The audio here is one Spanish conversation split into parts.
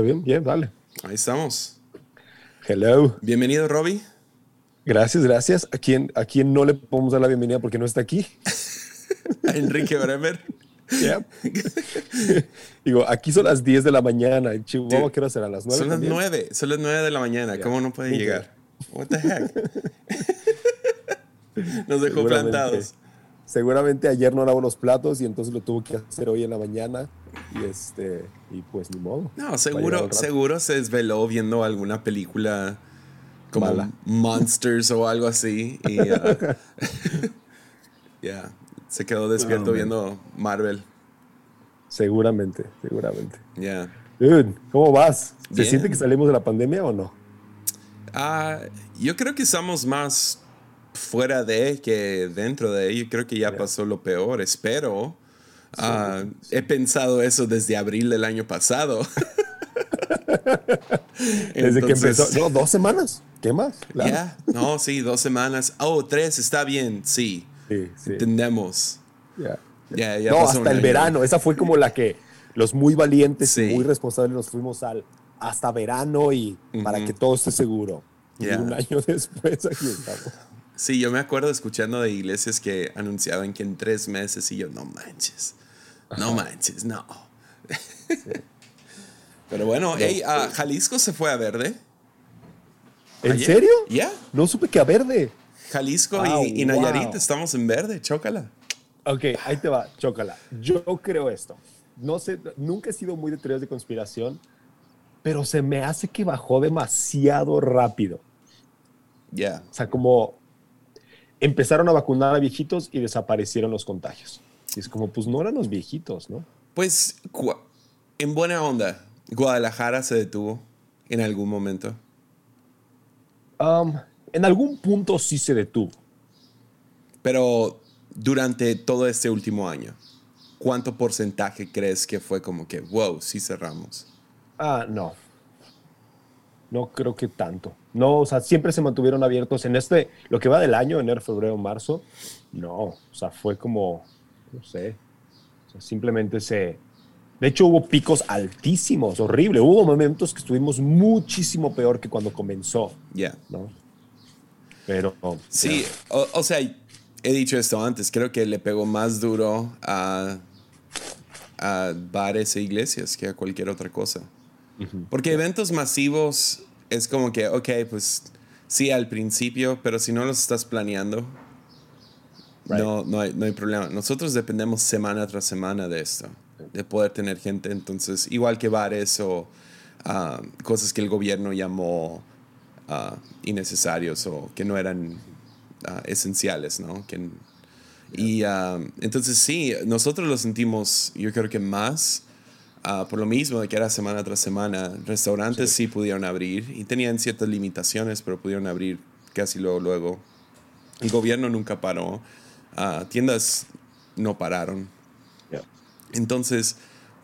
bien? Bien, dale. Ahí estamos. Hello. Bienvenido, Robbie. Gracias, gracias. ¿A quién, ¿A quién no le podemos dar la bienvenida porque no está aquí? A Enrique Bremer. Digo, aquí son las 10 de la mañana. En Chihuahua, ¿qué hora será? ¿Las 9? Son las también? 9, son las 9 de la mañana. ¿Cómo no puede llegar? What the heck? Nos dejó plantados. Seguramente ayer no lavó los platos y entonces lo tuvo que hacer hoy en la mañana. Y este, y pues ni modo. No, seguro, seguro se desveló viendo alguna película como Mala. Monsters o algo así. Y uh, ya, se quedó despierto Oh, viendo Marvel. Seguramente, seguramente. Ya. Dude, ¿cómo vas? ¿Se Bien. siente que salimos de la pandemia o no? Ah, yo creo que estamos más fuera de que dentro de. Yo creo que ya pasó lo peor, espero. Ah, he pensado eso desde abril del año pasado. Desde que Entonces, empezó. No, dos semanas. ¿Qué más? Claro. Ya, no, sí, dos semanas. Oh, tres, está bien, sí. Sí, sí. Entendemos. ya. Ya, ya no, pasó hasta el año. verano. Esa fue como la que los muy valientes Sí. y muy responsables nos fuimos al hasta verano y para Ujú. que todo esté seguro. Y un año después aquí estamos. Sí, yo me acuerdo escuchando de iglesias que anunciaban que en tres meses y yo, no manches, no manches, no. Pero bueno, hey, ah, Jalisco se fue a verde. ¿En Ayer. serio? Ya, No supe que a verde. Jalisco y, y Nayarit wow. estamos en verde, chócala. Ok, ahí te va, chócala. Yo creo esto. No sé, nunca he sido muy de teorías de conspiración, pero se me hace que bajó demasiado rápido. Ya, O sea, como empezaron a vacunar a viejitos y desaparecieron los contagios. Y es como, pues no eran los viejitos, ¿no? pues en buena onda, Guadalajara se detuvo en algún momento. Um, en algún punto sí se detuvo. Pero durante todo este último año, ¿cuánto porcentaje crees que fue como que, wow, sí cerramos? Ah, no. No creo que tanto. No, o sea, siempre se mantuvieron abiertos en este, lo que va del año, enero, febrero, marzo. No, o sea, fue como, no sé. O sea, simplemente se. De hecho, hubo picos altísimos, horrible. Hubo momentos que estuvimos muchísimo peor que cuando comenzó, Ya. ¿no? Pero. Sí, o, o sea, he dicho esto antes, creo que le pegó más duro a, a bares e iglesias que a cualquier otra cosa. Porque eventos masivos es como que, ok, pues sí al principio, pero si no los estás planeando, Right. no, no, hay, no hay problema. Nosotros dependemos semana tras semana de esto, de poder tener gente. Entonces, igual que bares o ah, cosas que el gobierno llamó ah, innecesarios o que no eran ah, esenciales, ¿no? Que, y ah, entonces sí, nosotros lo sentimos, yo creo que más. Ah, por lo mismo de que era semana tras semana, restaurantes sí. pudieron abrir y tenían ciertas limitaciones, pero pudieron abrir casi luego, luego. El gobierno nunca paró, ah, tiendas no pararon. Entonces,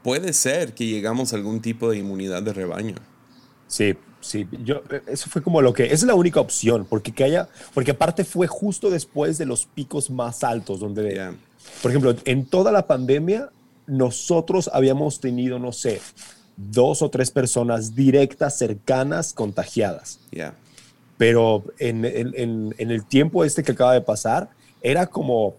puede ser que llegamos a algún tipo de inmunidad de rebaño. Sí, sí, yo, eso fue como lo que, esa es la única opción, porque que haya, porque aparte fue justo después de los picos más altos, donde, por ejemplo, en toda la pandemia, nosotros habíamos tenido, no sé, dos o tres personas directas, cercanas, contagiadas. Yeah. Pero en, en- en- el tiempo este que acaba de pasar, era como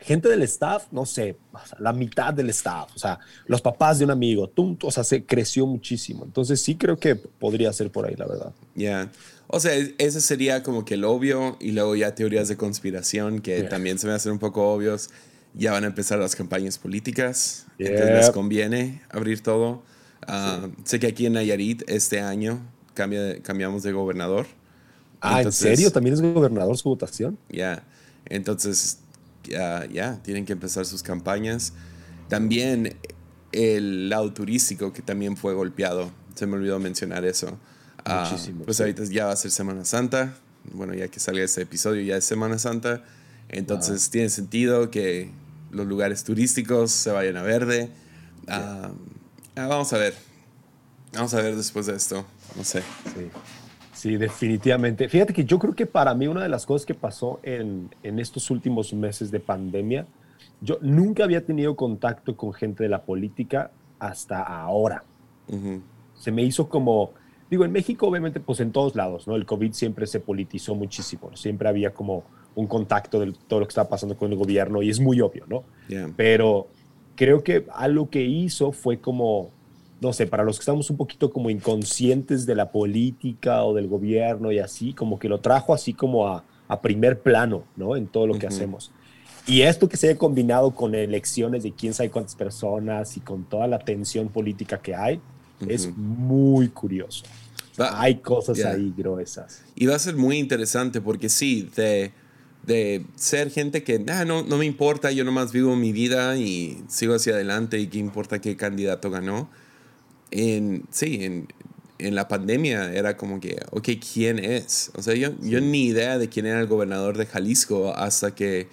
gente del staff, no sé, la mitad del staff, o sea, los papás de un amigo, tum, o sea, se creció muchísimo. Entonces sí creo que podría ser por ahí, la verdad. Ya. O sea, ese sería como que el obvio y luego ya teorías de conspiración que Yeah. también se me hacen un poco obvios. Ya van a empezar las campañas políticas. Entonces les conviene abrir todo. Ah, Sé que aquí en Nayarit este año cambia cambiamos de gobernador. Ah, Entonces, ¿en serio? ¿También es gobernador su votación? Ya. Entonces, ya, ya, tienen que empezar sus campañas. También el lado turístico que también fue golpeado. Se me olvidó mencionar eso. Ah, Muchísimo, pues sí. ahorita ya va a ser Semana Santa. Bueno, ya que salga este episodio ya es Semana Santa. Entonces tiene sentido que los lugares turísticos se vayan a verde. Ah, ah, vamos a ver. Vamos a ver después de esto. No sé. Sí. Sí, definitivamente. Fíjate que yo creo que para mí una de las cosas que pasó en, en estos últimos meses de pandemia, yo nunca había tenido contacto con gente de la política hasta ahora. Ujú. O se me hizo como, digo, en México obviamente, pues en todos lados, ¿no? El COVID siempre se politizó muchísimo, siempre había como un contacto de todo lo que estaba pasando con el gobierno y es muy obvio, ¿no? Pero creo que algo que hizo fue como, no sé, para los que estamos un poquito como inconscientes de la política o del gobierno y así, como que lo trajo así como a, a primer plano, ¿no? En todo lo que hacemos. Y esto que se haya combinado con elecciones de quién sabe cuántas personas y con toda la tensión política que hay, es muy curioso. hay cosas ahí gruesas. Y va a ser muy interesante porque sí, de, de ser gente que ah, no, no me importa, yo nomás vivo mi vida y sigo hacia adelante y qué importa qué candidato ganó. En, sí, en, en la pandemia era como que, ok, ¿quién es? O sea, yo, yo ni idea de quién era el gobernador de Jalisco hasta que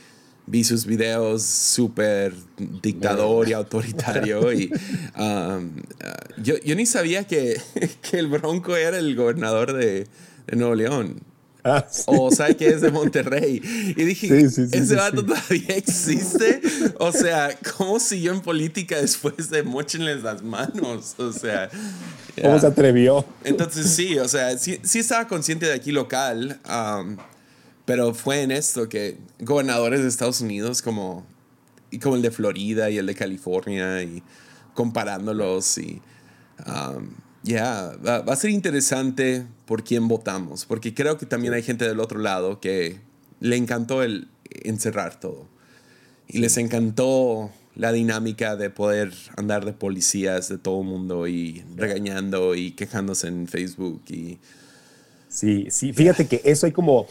vi sus videos súper dictador y autoritario y um, uh, yo, yo, ni sabía que, que, el Bronco era el gobernador de, de Nuevo León. Ah, o sea, que es de Monterrey. Y dije, ¿ese vato todavía existe? O sea, ¿cómo siguió en política después de mochenles las manos? O sea... ¿Cómo se atrevió? Entonces sí, o sea, sí, sí estaba consciente de aquí local, um, pero fue en esto que gobernadores de Estados Unidos como, y como el de Florida y el de California y comparándolos y... Um, ya, va, a ser interesante por quién votamos, porque creo que también hay gente del otro lado que le encantó el encerrar todo. Y les encantó la dinámica de poder andar de policías de todo el mundo y regañando y quejándose en Facebook. Y... Sí, sí, fíjate que eso hay como,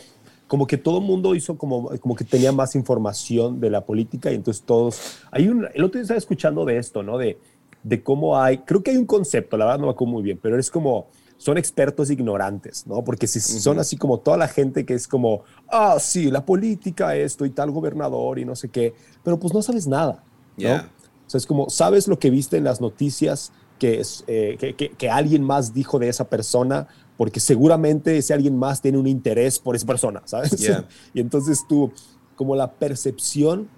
como que todo el mundo hizo como, como que tenía más información de la política y entonces todos... Hay un, el otro día estaba escuchando de esto, ¿no? De, de cómo hay, creo que hay un concepto, la verdad no me acuerdo muy bien, pero es como, son expertos ignorantes, ¿no? Porque si son así como toda la gente que es como, ah, sí, la política, esto y tal gobernador y no sé qué, pero pues no sabes nada, ¿no? O sea, es como, sabes lo que viste en las noticias que, es, eh, que, que, alguien más dijo de esa persona, porque seguramente ese alguien más tiene un interés por esa persona, ¿sabes? y entonces tú, como la percepción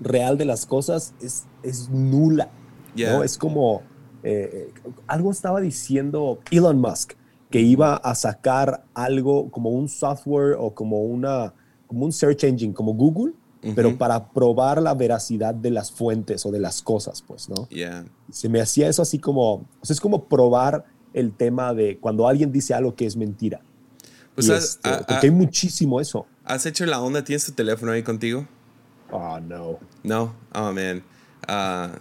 real de las cosas es, es nula. ¿No? Es como, eh, algo estaba diciendo Elon Musk, que iba a sacar algo como un software o como, una, como un search engine, como Google, pero para probar la veracidad de las fuentes o de las cosas, pues, ¿no? Se me hacía eso así como, o sea, es como probar el tema de cuando alguien dice algo que es mentira. Pues este, porque hay muchísimo eso. ¿Has hecho la onda? ¿Tienes tu teléfono ahí contigo? Oh, no. No? Oh, man. Uh,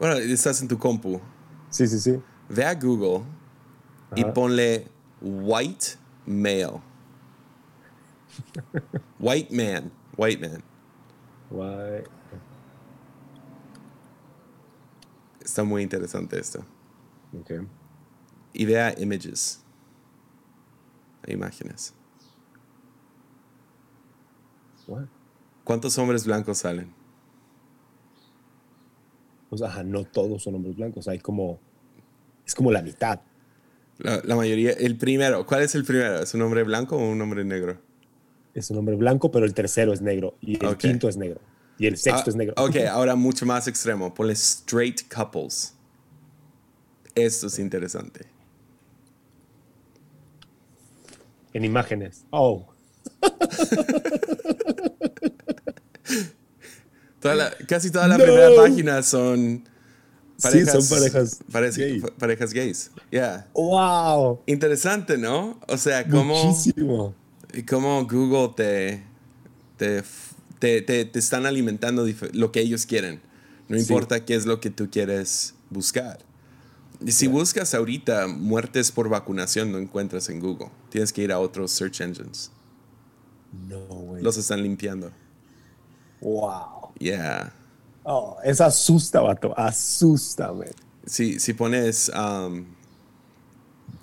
bueno, estás en tu compu. Sí, sí, sí. Ve a Google y ponle white male. white man. White man. White. Está muy interesante esto. Okay. Y vea images. Imágenes. What? ¿Cuántos hombres blancos salen? O sea, no todos son hombres blancos, hay como, es como la mitad. La, mayoría, el primero, ¿cuál es el primero? ¿Es un hombre blanco o un hombre negro? Es un hombre blanco, pero el tercero es negro y el quinto es negro y el sexto ah, es negro. Ok, ahora mucho más extremo, ponle straight couples. Esto es interesante. En imágenes. Oh. casi toda la primera página son parejas, sí, son parejas, parejas gays. Yeah. Wow. Interesante, ¿no? O sea, cómo, Muchísimo. cómo Google te, te, te, te, están alimentando lo que ellos quieren. No importa qué es lo que tú quieres buscar. Y si buscas ahorita muertes por vacunación, no encuentras en Google. Tienes que ir a otros search engines. No, güey. Los están limpiando. Wow. Yeah. Oh, es asusta, vato. Asusta, man. Si, si pones um,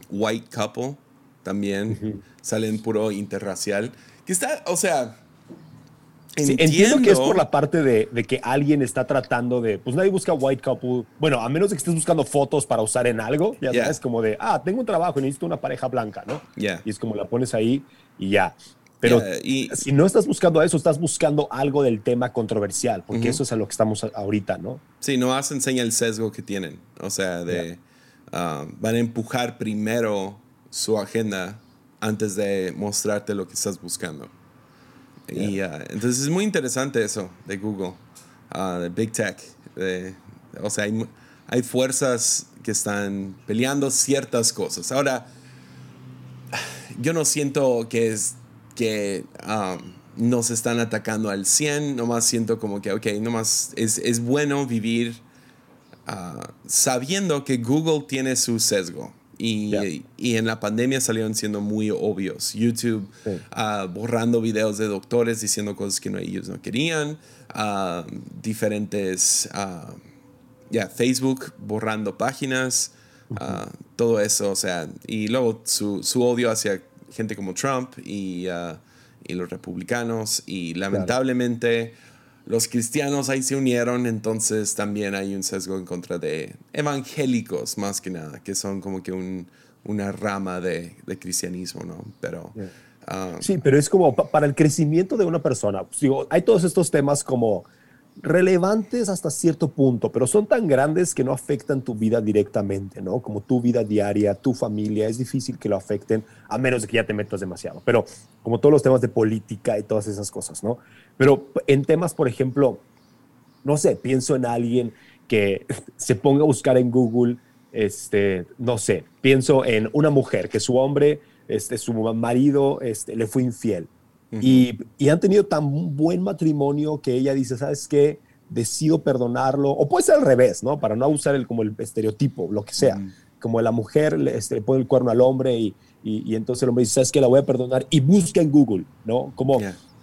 white couple, también salen puro interracial. Que está, o sea. entiendo. que es por la parte de, de, que alguien está tratando de. Pues nadie busca white couple. Bueno, a menos de que estés buscando fotos para usar en algo. Ya sabes, como de, ah, tengo un trabajo y necesito una pareja blanca, ¿no? Yeah. Y es como la pones ahí y ya. Pero y, si no estás buscando eso, estás buscando algo del tema controversial, porque eso es a lo que estamos ahorita, ¿no? Sí, no más enseña el sesgo que tienen, o sea, de, ah, van a empujar primero su agenda antes de mostrarte lo que estás buscando. Y ah, entonces es muy interesante eso de Google, uh, de Big Tech. o sea, hay, hay, fuerzas que están peleando ciertas cosas. Ahora, yo no siento que es que um, nos están atacando al 100, nomás siento como que, ok, nomás es, es bueno vivir uh, sabiendo que Google tiene su sesgo. Y, y, en la pandemia salieron siendo muy obvios. YouTube uh, borrando videos de doctores diciendo cosas que no, ellos no querían. Uh, diferentes, ya, Facebook borrando páginas. todo eso, o sea, y luego su, su odio hacia gente como Trump y, uh, y los republicanos y lamentablemente los cristianos ahí se unieron, entonces también hay un sesgo en contra de evangélicos más que nada, que son como que un, una rama de, de, cristianismo, ¿no? Pero... Um, sí, pero es como para el crecimiento de una persona. Digo, hay todos estos temas como relevantes hasta cierto punto, pero son tan grandes que no afectan tu vida directamente, ¿no? Como tu vida diaria, tu familia, es difícil que lo afecten, a menos de que ya te metas demasiado. Pero como todos los temas de política y todas esas cosas, ¿no? Pero en temas, por ejemplo, no sé, pienso en alguien que se ponga a buscar en Google, este, no sé, pienso en una mujer que su hombre, este, su marido, este, le fue infiel y, han tenido tan buen matrimonio que ella dice, ¿sabes qué? Decido perdonarlo. O puede ser al revés, ¿no? Para no usar el, como el estereotipo, lo que sea. Como la mujer le, este, pone el cuerno al hombre y, y, entonces el hombre dice, ¿sabes qué? La voy a perdonar. Y busca en Google, ¿no? Como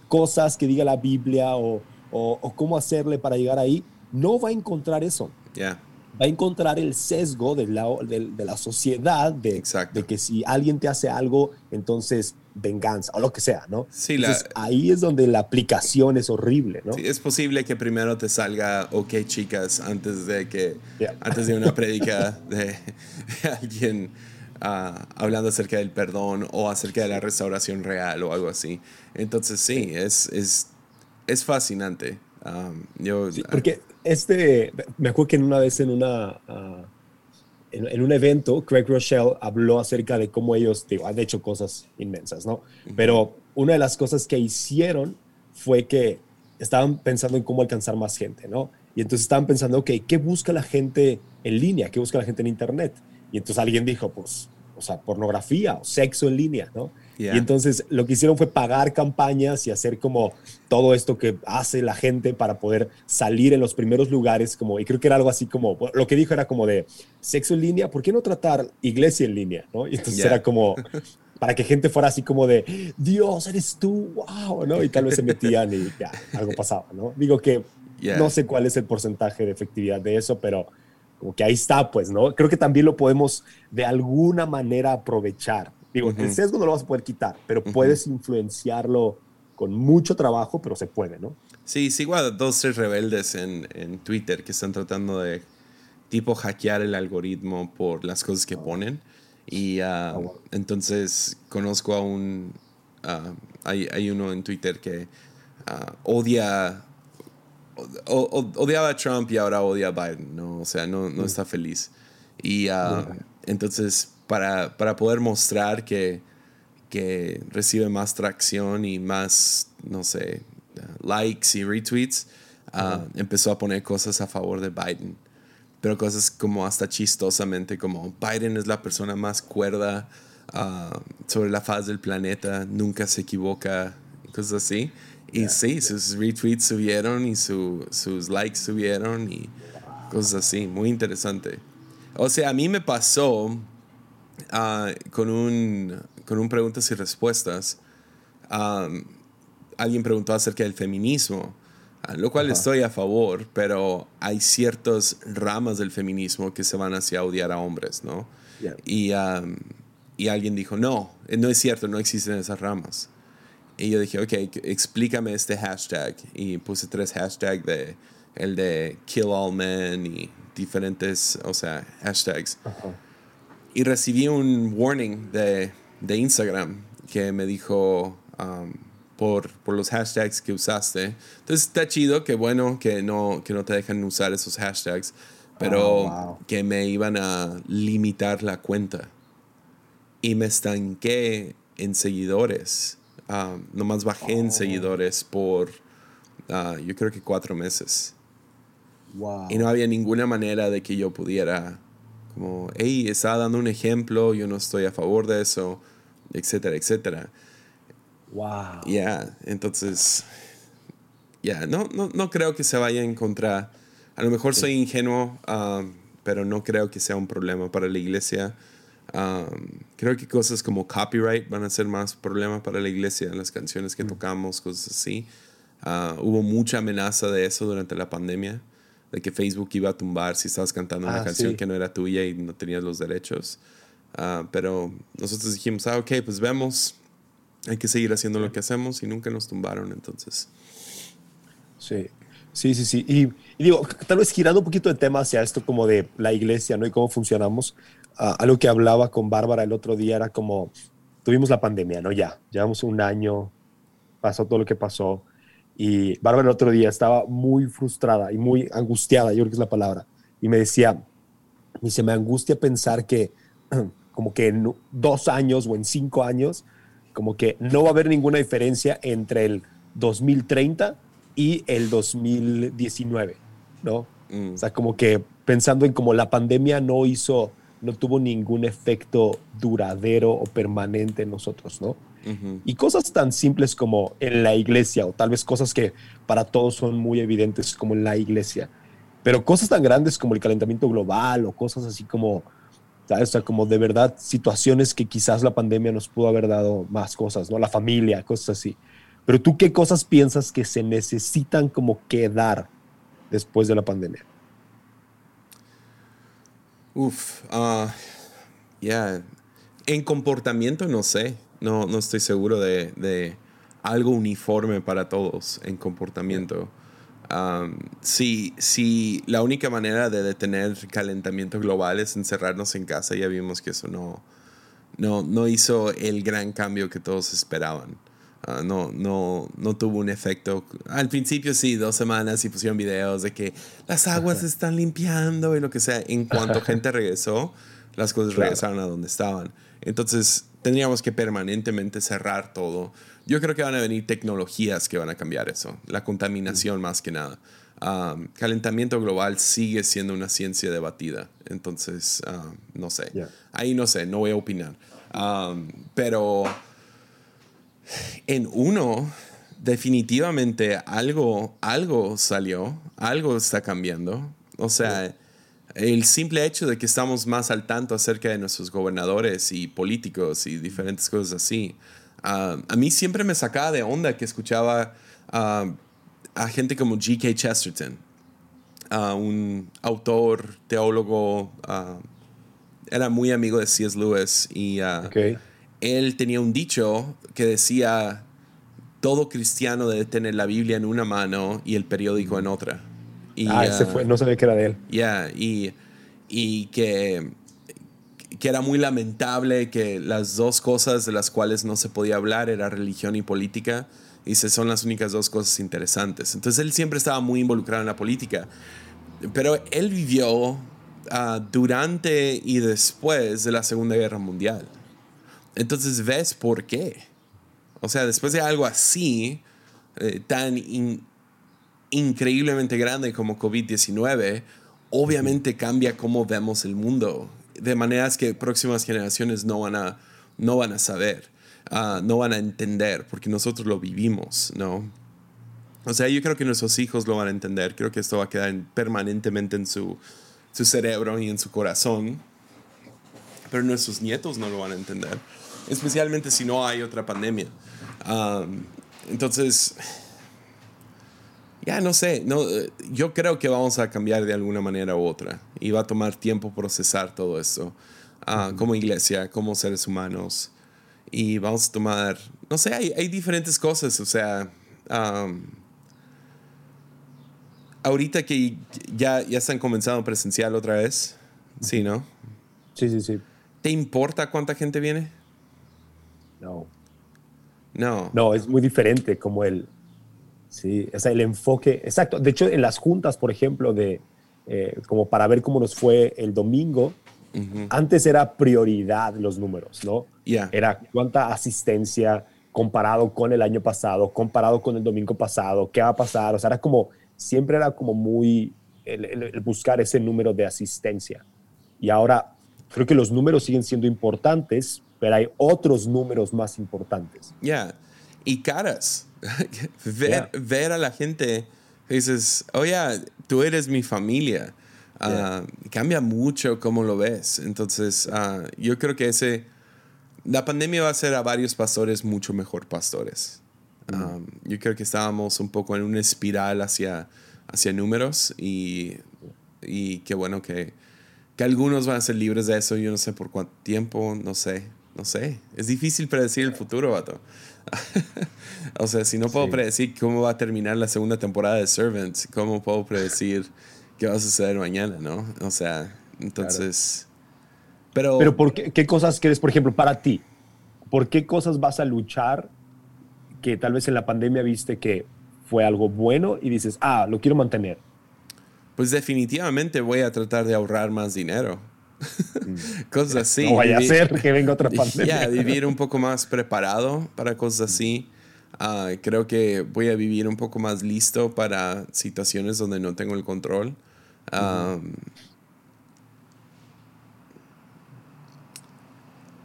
cosas que diga la Biblia o, o, cómo hacerle para llegar ahí. No va a encontrar eso. Va a encontrar el sesgo de la, de, la sociedad de, de, que si alguien te hace algo, entonces venganza o lo que sea, ¿no? Sí, ahí es donde la aplicación es horrible, ¿no? Sí, es posible que primero te salga OK, chicas, antes de que, antes de una prédica de, alguien ah, hablando acerca del perdón o acerca de la restauración real o algo así. Entonces, sí, es, es, es fascinante. Um, yo, porque este, me acuerdo que una vez en una... Ah, en, un evento, Craig Rochelle habló acerca de cómo ellos digo, han hecho cosas inmensas, ¿no? Pero una de las cosas que hicieron fue que estaban pensando en cómo alcanzar más gente, ¿no? Y entonces estaban pensando, ok, ¿qué busca la gente en línea? ¿Qué busca la gente en Internet? Y entonces alguien dijo, pues, o sea, pornografía o sexo en línea, ¿no? Y entonces lo que hicieron fue pagar campañas y hacer como todo esto que hace la gente para poder salir en los primeros lugares, como, y creo que era algo así como, lo que dijo era como de sexo en línea, ¿por qué no tratar iglesia en línea? ¿no? Y entonces era como para que gente fuera así como de, Dios, eres tú, wow, ¿no? Y tal vez se metían y ya, algo pasaba, ¿no? Digo que no sé cuál es el porcentaje de efectividad de eso, pero como que ahí está, pues, ¿no? Creo que también lo podemos de alguna manera aprovechar. Digo, el sesgo no lo vas a poder quitar, pero puedes influenciarlo con mucho trabajo, pero se puede, ¿no? Sí, sigo a dos, tres rebeldes en, en Twitter que están tratando de tipo hackear el algoritmo por las cosas que ah. ponen. Y ah, ah, entonces conozco a un... hay, hay, uno en Twitter que odia... odiaba a Trump y ahora odia a Biden, ¿no? O sea, no, no mm. está feliz. Y entonces para, para poder mostrar que, que recibe más tracción y más, no sé, likes y retweets, ah, empezó a poner cosas a favor de Biden. Pero cosas como hasta chistosamente, como Biden es la persona más cuerda ah, sobre la faz del planeta, nunca se equivoca, cosas así. Y sí, sus retweets subieron y su, sus likes subieron y cosas así, muy interesante. O sea, a mí me pasó Ah, con, un, con un preguntas y respuestas, alguien preguntó acerca del feminismo, ah, lo cual estoy a favor, pero hay ciertas ramas del feminismo que se van hacia odiar a hombres, ¿no? Y, y alguien dijo, no, no es cierto, no existen esas ramas. Y yo dije, ok, explícame este hashtag. Y puse tres hashtags de el de kill all men y diferentes, o sea, hashtags y recibí un warning de, de Instagram que me dijo um, por, por, los hashtags que usaste. Entonces está chido, que bueno que no, que no te dejan usar esos hashtags. pero wow. que me iban a limitar la cuenta. Y me estanqué en seguidores. Ah, nomás bajé en seguidores por, ah, yo creo que cuatro meses. Wow. Y no había ninguna manera de que yo pudiera, como, hey, estaba dando un ejemplo, yo no estoy a favor de eso, etcétera, etcétera. Wow. Ya, entonces, ya, no, no, no creo que se vaya en contra. A lo mejor soy ingenuo, um, pero no creo que sea un problema para la iglesia. Um, creo que cosas como copyright van a ser más problema para la iglesia, las canciones que tocamos, cosas así. Ah, hubo mucha amenaza de eso durante la pandemia, de que Facebook iba a tumbar si estabas cantando una Ah, canción sí. que no era tuya y no tenías los derechos. Ah, pero nosotros dijimos, ah, ok, pues vemos, hay que seguir haciendo lo que hacemos y nunca nos tumbaron entonces. Sí, sí, sí, sí. Y, y digo, tal vez girando un poquito de tema hacia esto como de la iglesia, ¿no? Y cómo funcionamos. ah, algo que hablaba con Bárbara el otro día era como, tuvimos la pandemia, ¿no? Ya, llevamos un año, pasó todo lo que pasó. Y Bárbara el otro día estaba muy frustrada y muy angustiada, yo creo que es la palabra. Y me decía, me dice, me angustia pensar que como que en dos años o en cinco años, como que no va a haber ninguna diferencia entre el 2030 y el 2019, ¿no? Mm. O sea, como que pensando en como la pandemia no hizo, no tuvo ningún efecto duradero o permanente en nosotros, ¿no? Y cosas tan simples como en la iglesia, o tal vez cosas que para todos son muy evidentes como en la iglesia, pero cosas tan grandes como el calentamiento global o cosas así como, ¿sabes? O sea, como de verdad situaciones que quizás la pandemia nos pudo haber dado más cosas, ¿no? La familia, cosas así. Pero tú, ¿qué cosas piensas que se necesitan como quedar después de la pandemia? Uf, ah, ya. En comportamiento no sé, no, no estoy seguro de, de algo uniforme para todos en comportamiento. Am, si, si la única manera de detener calentamiento global es encerrarnos en casa, ya vimos que eso no, no, no hizo el gran cambio que todos esperaban. Ah, no, no, no tuvo un efecto. Al principio sí, dos semanas y pusieron videos de que las aguas se están limpiando y lo que sea. En cuanto gente regresó, las cosas Claro. regresaron a donde estaban. Entonces tendríamos que permanentemente cerrar todo. Yo creo que van a venir tecnologías que van a cambiar eso. La contaminación más que nada. Um, calentamiento global sigue siendo una ciencia debatida. Entonces, ah, no sé. Ya. Ahí no sé, no voy a opinar. Um, pero en uno, definitivamente algo, algo salió, algo está cambiando. O sea, el simple hecho de que estamos más al tanto acerca de nuestros gobernadores y políticos y diferentes cosas así. ah, a mí siempre me sacaba de onda que escuchaba ah, a gente como G.K. Chesterton, ah, un autor, teólogo, ah, era muy amigo de C.S. Lewis y él tenía un dicho que decía, todo cristiano debe tener la Biblia en una mano y el periódico en otra. Y, ah, ese ah, fue, no sabía que era de él. ya, y, y que, que era muy lamentable que las dos cosas de las cuales no se podía hablar era religión y política. Y dice, son las únicas dos cosas interesantes. Entonces él siempre estaba muy involucrado en la política. Pero él vivió ah, durante y después de la Segunda Guerra Mundial. Entonces ves por qué. O sea, después de algo así, eh, tan in- increíblemente grande como COVID-19, obviamente cambia cómo vemos el mundo, de maneras que próximas generaciones no van a, no van a saber, ah, no van a entender, porque nosotros lo vivimos, ¿no? O sea, yo creo que nuestros hijos lo van a entender, creo que esto va a quedar en- permanentemente en su, su cerebro y en su corazón, pero nuestros nietos no lo van a entender, especialmente si no hay otra pandemia. Um, entonces, ya no sé, no, eh, yo creo que vamos a cambiar de alguna manera u otra y va a tomar tiempo procesar todo esto ah, como iglesia, como seres humanos y vamos a tomar, no sé, hay, hay diferentes cosas, o sea, um, ahorita que ya, ya están comenzando presencial otra vez, sí, ¿no? Sí, sí, sí. ¿Te importa cuánta gente viene? No. No. No, es muy diferente como el, sí, o sea, el enfoque, exacto. De hecho, en las juntas, por ejemplo, de, eh, como para ver cómo nos fue el domingo, antes era prioridad los números, ¿no? Era cuánta asistencia comparado con el año pasado, comparado con el domingo pasado, qué va a pasar, o sea, era como, siempre era como muy el, buscar ese número de asistencia. Y ahora creo que los números siguen siendo importantes, pero hay otros números más importantes. Ya, y caras. ver, ver a la gente, dices, oye, tú eres mi familia. Ah, cambia mucho cómo lo ves. Entonces, ah, yo creo que ese, la pandemia va a hacer a varios pastores mucho mejor pastores. Ah, yo creo que estábamos un poco en una espiral hacia, hacia números y, y qué bueno que, que algunos van a ser libres de eso. Yo no sé por cuánto tiempo, no sé, no sé. Es difícil predecir el futuro, vato. o sea, si no puedo predecir cómo va a terminar la segunda temporada de Servants, ¿cómo puedo predecir qué va a suceder mañana, no? O sea, entonces... Pero, pero ¿por qué, qué cosas crees, por ejemplo, para ti? ¿Por qué cosas vas a luchar que tal vez en la pandemia viste que fue algo bueno y dices, ah, lo quiero mantener? Pues definitivamente voy a tratar de ahorrar más dinero. Cosas así. No vaya a ser que venga otra pandemia. Ya, vivir un poco más preparado para cosas así. Ah, creo que voy a vivir un poco más listo para situaciones donde no tengo el control.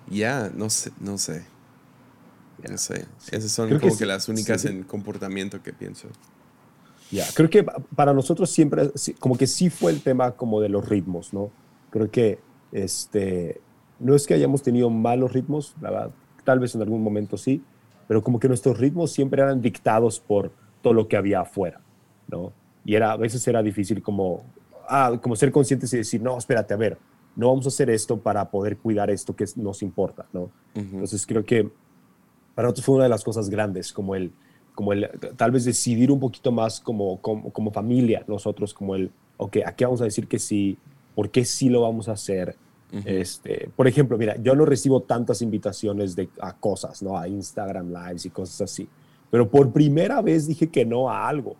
Ya, no sé, no sé. No sé. Esas son como que, las únicas en comportamiento que pienso. Ya, creo que para nosotros siempre, como que sí fue el tema como de los ritmos, ¿no? Creo que este, no es que hayamos tenido malos ritmos, tal vez en algún momento sí, pero como que nuestros ritmos siempre eran dictados por todo lo que había afuera, ¿no? Y era, a veces era difícil como, ah, como ser conscientes y decir, no, espérate, a ver, no vamos a hacer esto para poder cuidar esto que nos importa, ¿no? Entonces creo que para nosotros fue una de las cosas grandes, como el, como el tal vez decidir un poquito más como, como, como familia, nosotros, como el, ok, aquí vamos a decir que sí, ¿por qué sí lo vamos a hacer? este, por ejemplo, mira, yo no recibo tantas invitaciones de, a cosas, ¿no? A Instagram Lives y cosas así. Pero por primera vez dije que no a algo,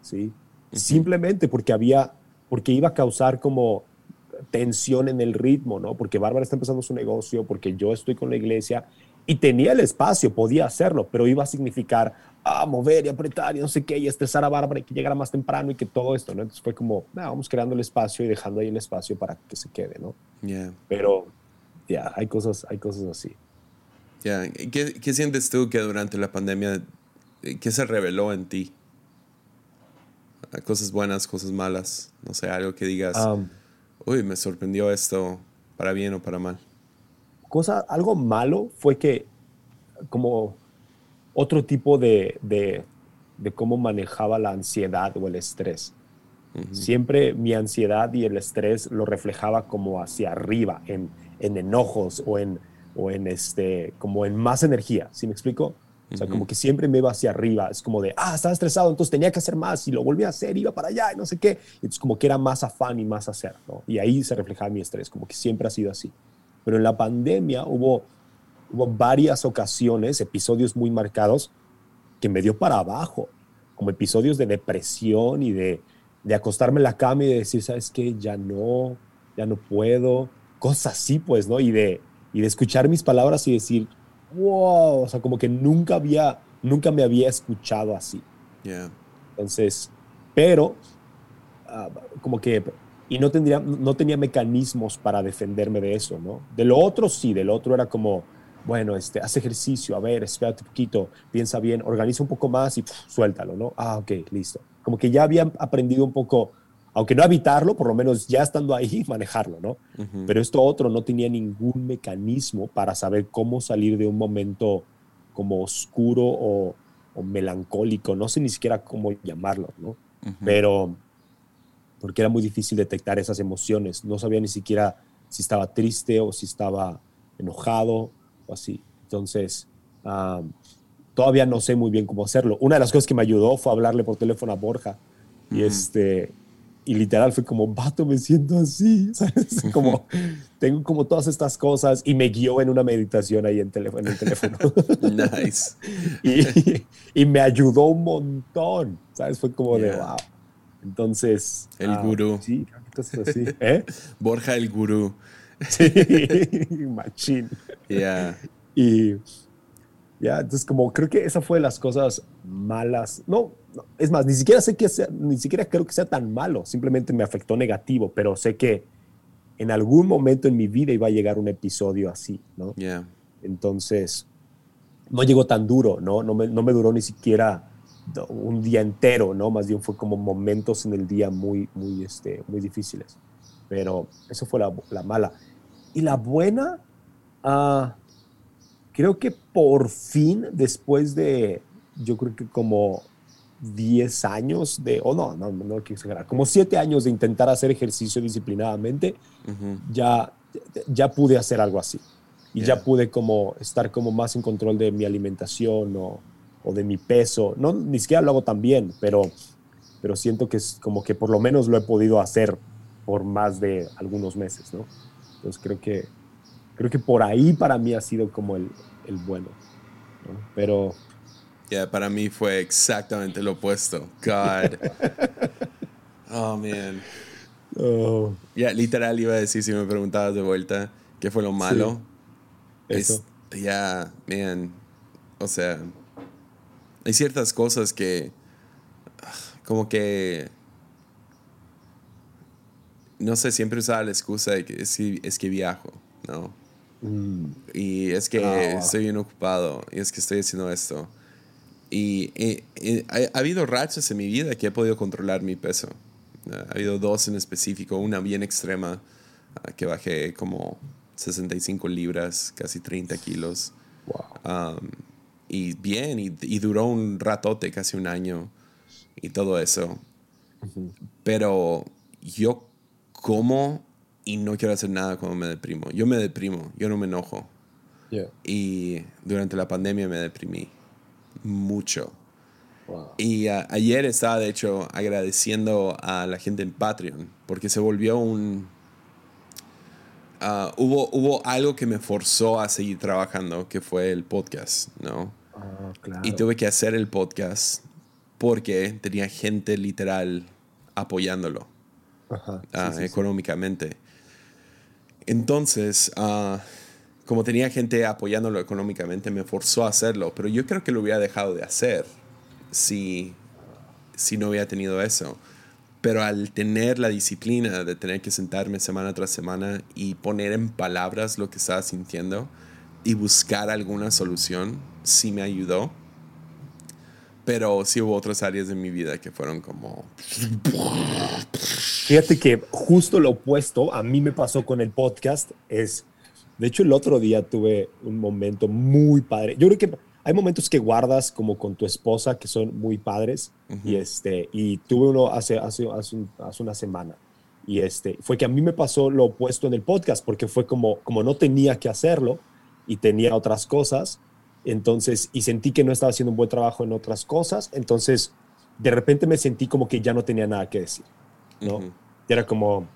¿sí? Simplemente porque había, porque iba a causar como tensión en el ritmo, ¿no? Porque Bárbara está empezando su negocio, porque yo estoy con la iglesia y tenía el espacio, podía hacerlo, pero iba a significar, a mover y apretar y no sé qué, y estresar a Bárbara y que llegara más temprano y que todo esto, ¿no? Entonces fue como, vamos creando el espacio y dejando ahí el espacio para que se quede, ¿no? Pero, ya, hay, cosas, hay cosas así. Ya, ¿Qué, ¿Qué, sientes tú que durante la pandemia, qué se reveló en ti? Cosas buenas, cosas malas, no sé, algo que digas, uy, me sorprendió esto, para bien o para mal. Cosa, algo malo fue que como otro tipo de, de, cómo manejaba la ansiedad o el estrés. Siempre mi ansiedad y el estrés lo reflejaba como hacia arriba, en, en enojos o en, o en este, como en más energía, ¿sí me explico? O sea, como que siempre me iba hacia arriba, es como de, ah, estaba estresado, entonces tenía que hacer más y lo volví a hacer, iba para allá y no sé qué. Entonces como que era más afán y más hacer, ¿no? Y ahí se reflejaba mi estrés, como que siempre ha sido así. Pero en la pandemia hubo hubo varias ocasiones, episodios muy marcados, que me dio para abajo, como episodios de depresión y de, de acostarme en la cama y decir, ¿sabes qué? Ya no, ya no puedo, cosas así, pues, ¿no? Y de, y de escuchar mis palabras y decir, wow, o sea, como que nunca había, nunca me había escuchado así. Entonces, pero, ah, como que, y no, tendría, no tenía mecanismos para defenderme de eso, ¿no? De lo otro sí, del otro era como, bueno, este, haz ejercicio, a ver, espérate un poquito, piensa bien, organiza un poco más y suéltalo, ¿no? Ah, ok, listo. Como que ya había aprendido un poco, aunque no evitarlo, por lo menos ya estando ahí, manejarlo, ¿no? Pero esto otro no tenía ningún mecanismo para saber cómo salir de un momento como oscuro o, melancólico, no sé ni siquiera cómo llamarlo, ¿no? Pero porque era muy difícil detectar esas emociones, no sabía ni siquiera si estaba triste o si estaba enojado o así. Entonces, todavía no sé muy bien cómo hacerlo. Una de las cosas que me ayudó fue hablarle por teléfono a Borja. Y, este, y literal fue como, vato, me siento así, ¿sabes? Como, tengo como todas estas cosas y me guió en una meditación ahí en, teléfono, en el teléfono. nice. y, y, me ayudó un montón, ¿sabes? Fue como de, wow. Entonces. El ah, gurú. Sí, entonces así. ¿Eh? Borja el gurú. Sí, machín. Ya. Y. Ya, entonces, como creo que esa fue de las cosas malas. No, es más, ni siquiera sé que sea, ni siquiera creo que sea tan malo. Simplemente me afectó negativo, pero sé que en algún momento en mi vida iba a llegar un episodio así, ¿no? Yeah. Entonces, no llegó tan duro, ¿no? No me, no me duró ni siquiera un día entero, ¿no? Más bien fue como momentos en el día muy, muy, este, muy difíciles. Pero eso fue la, la mala. Y la buena, uh, creo que por fin, después de, yo creo que como 10 años de, o no, no, no, quiero exagerar, como 7 años de intentar hacer ejercicio disciplinadamente, ya, ya pude hacer algo así. Y ya pude como estar como más en control de mi alimentación o, o, de mi peso. No, ni siquiera lo hago tan bien, pero, pero siento que es como que por lo menos lo he podido hacer por más de algunos meses, ¿no? Entonces creo que, creo que por ahí para mí ha sido como el, el bueno. ¿no? Pero Yeah, para mí fue exactamente lo opuesto. God. oh, man. Oh. Ya, literal iba a decir si me preguntabas de vuelta qué fue lo malo. Eso. Ya, man. O sea, hay ciertas cosas que como que no sé, siempre usaba la excusa de que es, es que viajo, ¿no? Mm. Y es que Ah. estoy bien ocupado y es que estoy haciendo esto. Y, eh, eh, ha, ha habido rachas en mi vida que he podido controlar mi peso. Ah, ha habido dos en específico, una bien extrema, ah, que bajé como 65 libras, casi 30 kilos. Wow. Um, y bien, y, y duró un ratote, casi un año, y todo eso. Pero yo como y no quiero hacer nada cuando me deprimo. Yo me deprimo, yo no me enojo. Yeah. Y durante la pandemia me deprimí mucho. Wow. Y ah, ayer estaba, de hecho, agradeciendo a la gente en Patreon, porque se volvió un... ah, hubo, hubo algo que me forzó a seguir trabajando, que fue el podcast, ¿no? Ah, claro. Y tuve que hacer el podcast porque tenía gente literal apoyándolo Ajá. Sí, ah, sí, sí. económicamente. Entonces, ah, como tenía gente apoyándolo económicamente, me forzó a hacerlo, pero yo creo que lo hubiera dejado de hacer si, si no hubiera tenido eso. Pero al tener la disciplina de tener que sentarme semana tras semana y poner en palabras lo que estaba sintiendo y buscar alguna solución, sí me ayudó. Pero sí hubo otras áreas de mi vida que fueron como... Fíjate que justo lo opuesto a mí me pasó con el podcast es, de hecho el otro día tuve un momento muy padre. Yo creo que hay momentos que guardas como con tu esposa que son muy padres y este y tuve uno hace hace hace, un- hace una semana y este fue que a mí me pasó lo opuesto en el podcast porque fue como como no tenía que hacerlo y tenía otras cosas entonces y sentí que no estaba haciendo un buen trabajo en otras cosas entonces de repente me sentí como que ya no tenía nada que decir ¿no? Y era como,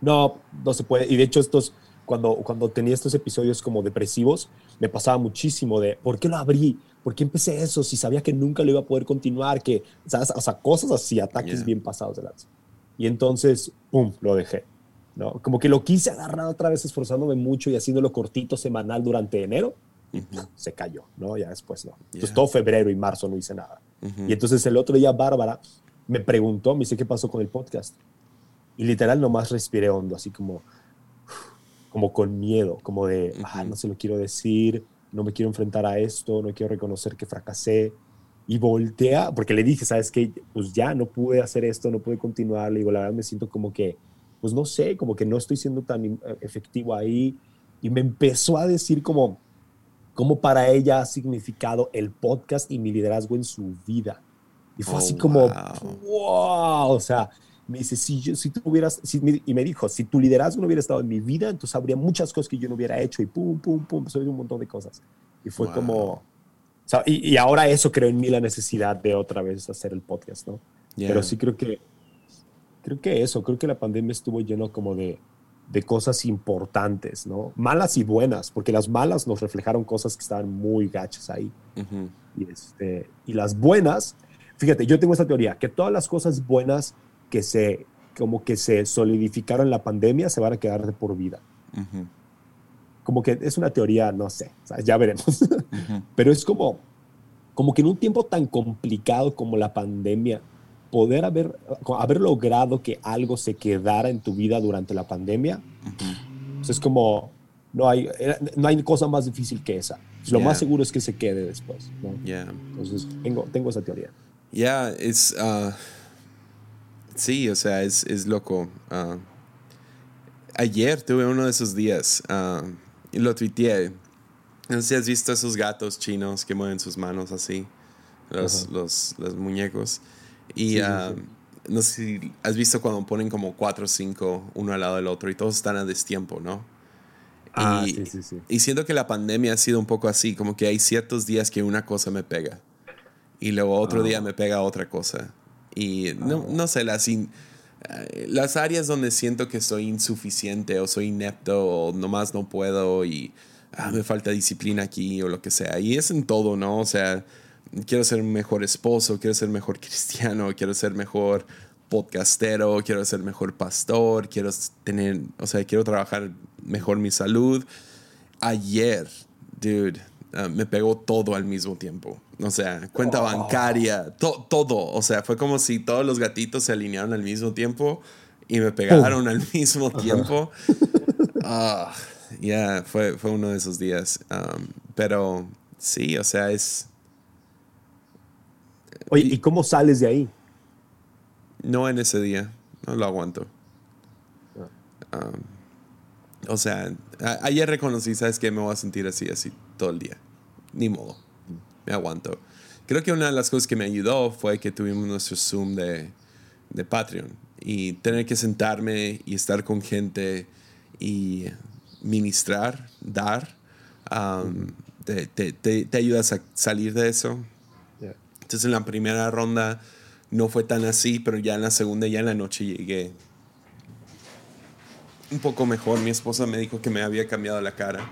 no, no se puede. Y de hecho, estos, cuando, cuando tenía estos episodios como depresivos, me pasaba muchísimo de, ¿por qué lo abrí? ¿Por qué empecé eso? Si sabía que nunca lo iba a poder continuar, que, ¿sabes? O sea, cosas así, ataques Yeah. bien pasados de lanza. Y entonces, pum, lo dejé. ¿no? Como que lo quise agarrar otra vez esforzándome mucho y haciéndolo cortito semanal durante enero, y Ujú. se cayó, ¿no? Ya después no. Entonces Yeah. todo febrero y marzo no hice nada. Ujú. Y entonces el otro día Bárbara me preguntó, me dice, ¿qué pasó con el podcast? Y literal nomás respiré hondo, así como, como con miedo, como de, ah, Ujú. no se lo quiero decir, no me quiero enfrentar a esto, no quiero reconocer que fracasé. Y voltea, porque le dije, ¿sabes qué? Pues ya no pude hacer esto, no pude continuar. Le digo, la verdad me siento como que, pues no sé, como que no estoy siendo tan eh, efectivo ahí. Y me empezó a decir como, cómo para ella ha significado el podcast y mi liderazgo en su vida. Y fue Oh, así como, wow. wow, o sea, me dice, si, yo, si tú hubieras, si y me dijo, si tu liderazgo no hubiera estado en mi vida, entonces habría muchas cosas que yo no hubiera hecho y pum, pum, pum, soy un montón de cosas. Y fue Wow. como, o sea, y, y ahora eso creo en mí la necesidad de otra vez hacer el podcast, ¿no? Yeah. Pero sí creo que, creo que eso, creo que la pandemia estuvo lleno como de, de cosas importantes, ¿no? Malas y buenas, porque las malas nos reflejaron cosas que estaban muy gachas ahí. Y, este, y las buenas fíjate, yo tengo esta teoría, que todas las cosas buenas que se, como que se solidificaron en la pandemia se van a quedar de por vida. Como que es una teoría, no sé, ya veremos. Pero es como, como que en un tiempo tan complicado como la pandemia, poder haber, haber logrado que algo se quedara en tu vida durante la pandemia, pues es como, no hay, no hay cosa más difícil que esa. Lo más seguro es que se quede después. ¿no? Entonces, tengo, tengo esa teoría. Ya, es... Uh, sí, o sea, es, es loco. Uh, ayer tuve uno de esos días uh, y lo tuiteé. No sé si has visto esos gatos chinos que mueven sus manos así, los, los, los muñecos. Y no sé si has visto cuando ponen como cuatro o cinco uno al lado del otro y todos están a destiempo, ¿no? Ah, y, sí, sí, sí. y siento que la pandemia ha sido un poco así, como que hay ciertos días que una cosa me pega y luego otro día ah. me pega otra cosa. Y no, ah. no sé, las, eh, las áreas donde siento que soy insuficiente o soy inepto o nomás no puedo y ah, me falta disciplina aquí o lo que sea. Y es en todo, ¿no? O sea, quiero ser mejor esposo, quiero ser mejor cristiano, quiero ser mejor podcastero, quiero ser mejor pastor, quiero tener, o sea, quiero trabajar mejor mi salud. Ayer, dude, uh, me pegó todo al mismo tiempo. O sea, cuenta oh. bancaria, todo. O sea, fue como si todos los gatitos se alinearon al mismo tiempo y me pegaron al mismo tiempo. Ah, ya, fue, fue uno de esos días. Um, pero sí, o sea, es... Oye, ¿y cómo sales de ahí? No en ese día, no lo aguanto. Ah. Um, o sea, ayer reconocí, ¿sabes qué? Me voy a sentir así, así todo el día. Ni modo. Me aguanto. Creo que una de las cosas que me ayudó fue que tuvimos nuestro Zoom de, de Patreon. Y tener que sentarme y estar con gente y ministrar, dar, um, te, te, te, ayudas a salir de eso. Entonces en la primera ronda no fue tan así, pero ya en la segunda, ya en la noche llegué un poco mejor. Mi esposa me dijo que me había cambiado la cara.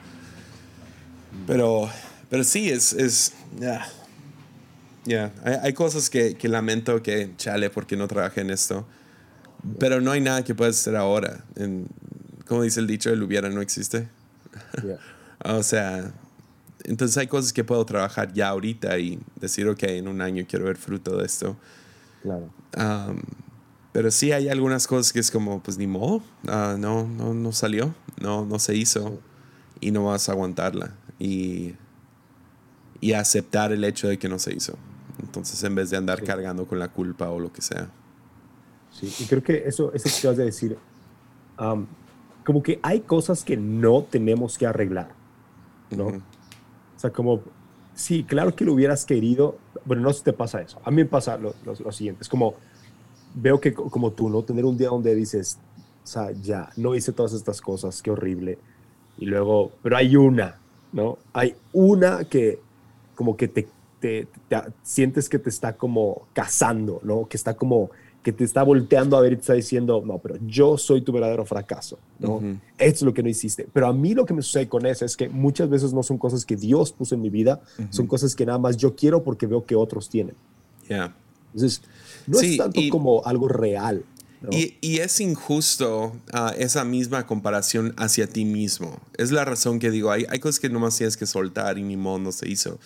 Pero, pero sí, es, es, ya, hay, hay, cosas que, que, lamento que chale porque no trabajé en esto. Pero no hay nada que puedas hacer ahora. En, como dice el dicho, el hubiera no existe. o sea, entonces hay cosas que puedo trabajar ya ahorita y decir, ok, en un año quiero ver fruto de esto. Claro. pero sí hay algunas cosas que es como, pues ni modo, ah, no, no, no salió, no, no se hizo y no vas a aguantarla y, y aceptar el hecho de que no se hizo. Entonces, en vez de andar cargando con la culpa o lo que sea. Sí, y creo que eso, eso que vas a decir, como que hay cosas que no tenemos que arreglar, ¿no? O sea, como, sí, claro que lo hubieras querido, bueno, no si te pasa eso. A mí me pasa lo, lo, siguiente, es como, veo que como tú, ¿no? Tener un día donde dices, o sea, ya, no hice todas estas cosas, qué horrible. Y luego, pero hay una, ¿no? Hay una que como que te, te, sientes que te está como cazando, ¿no? Que está como que te está volteando a ver y te está diciendo, no, pero yo soy tu verdadero fracaso, ¿no? Esto es lo que no hiciste. Pero a mí lo que me sucede con eso es que muchas veces no son cosas que Dios puso en mi vida, son cosas que nada más yo quiero porque veo que otros tienen. Yeah. Entonces, no es tanto como algo real. Y, y, es injusto ah, esa misma comparación hacia ti mismo. Es la razón que digo, hay, hay cosas que nomás tienes que soltar y ni modo no se hizo.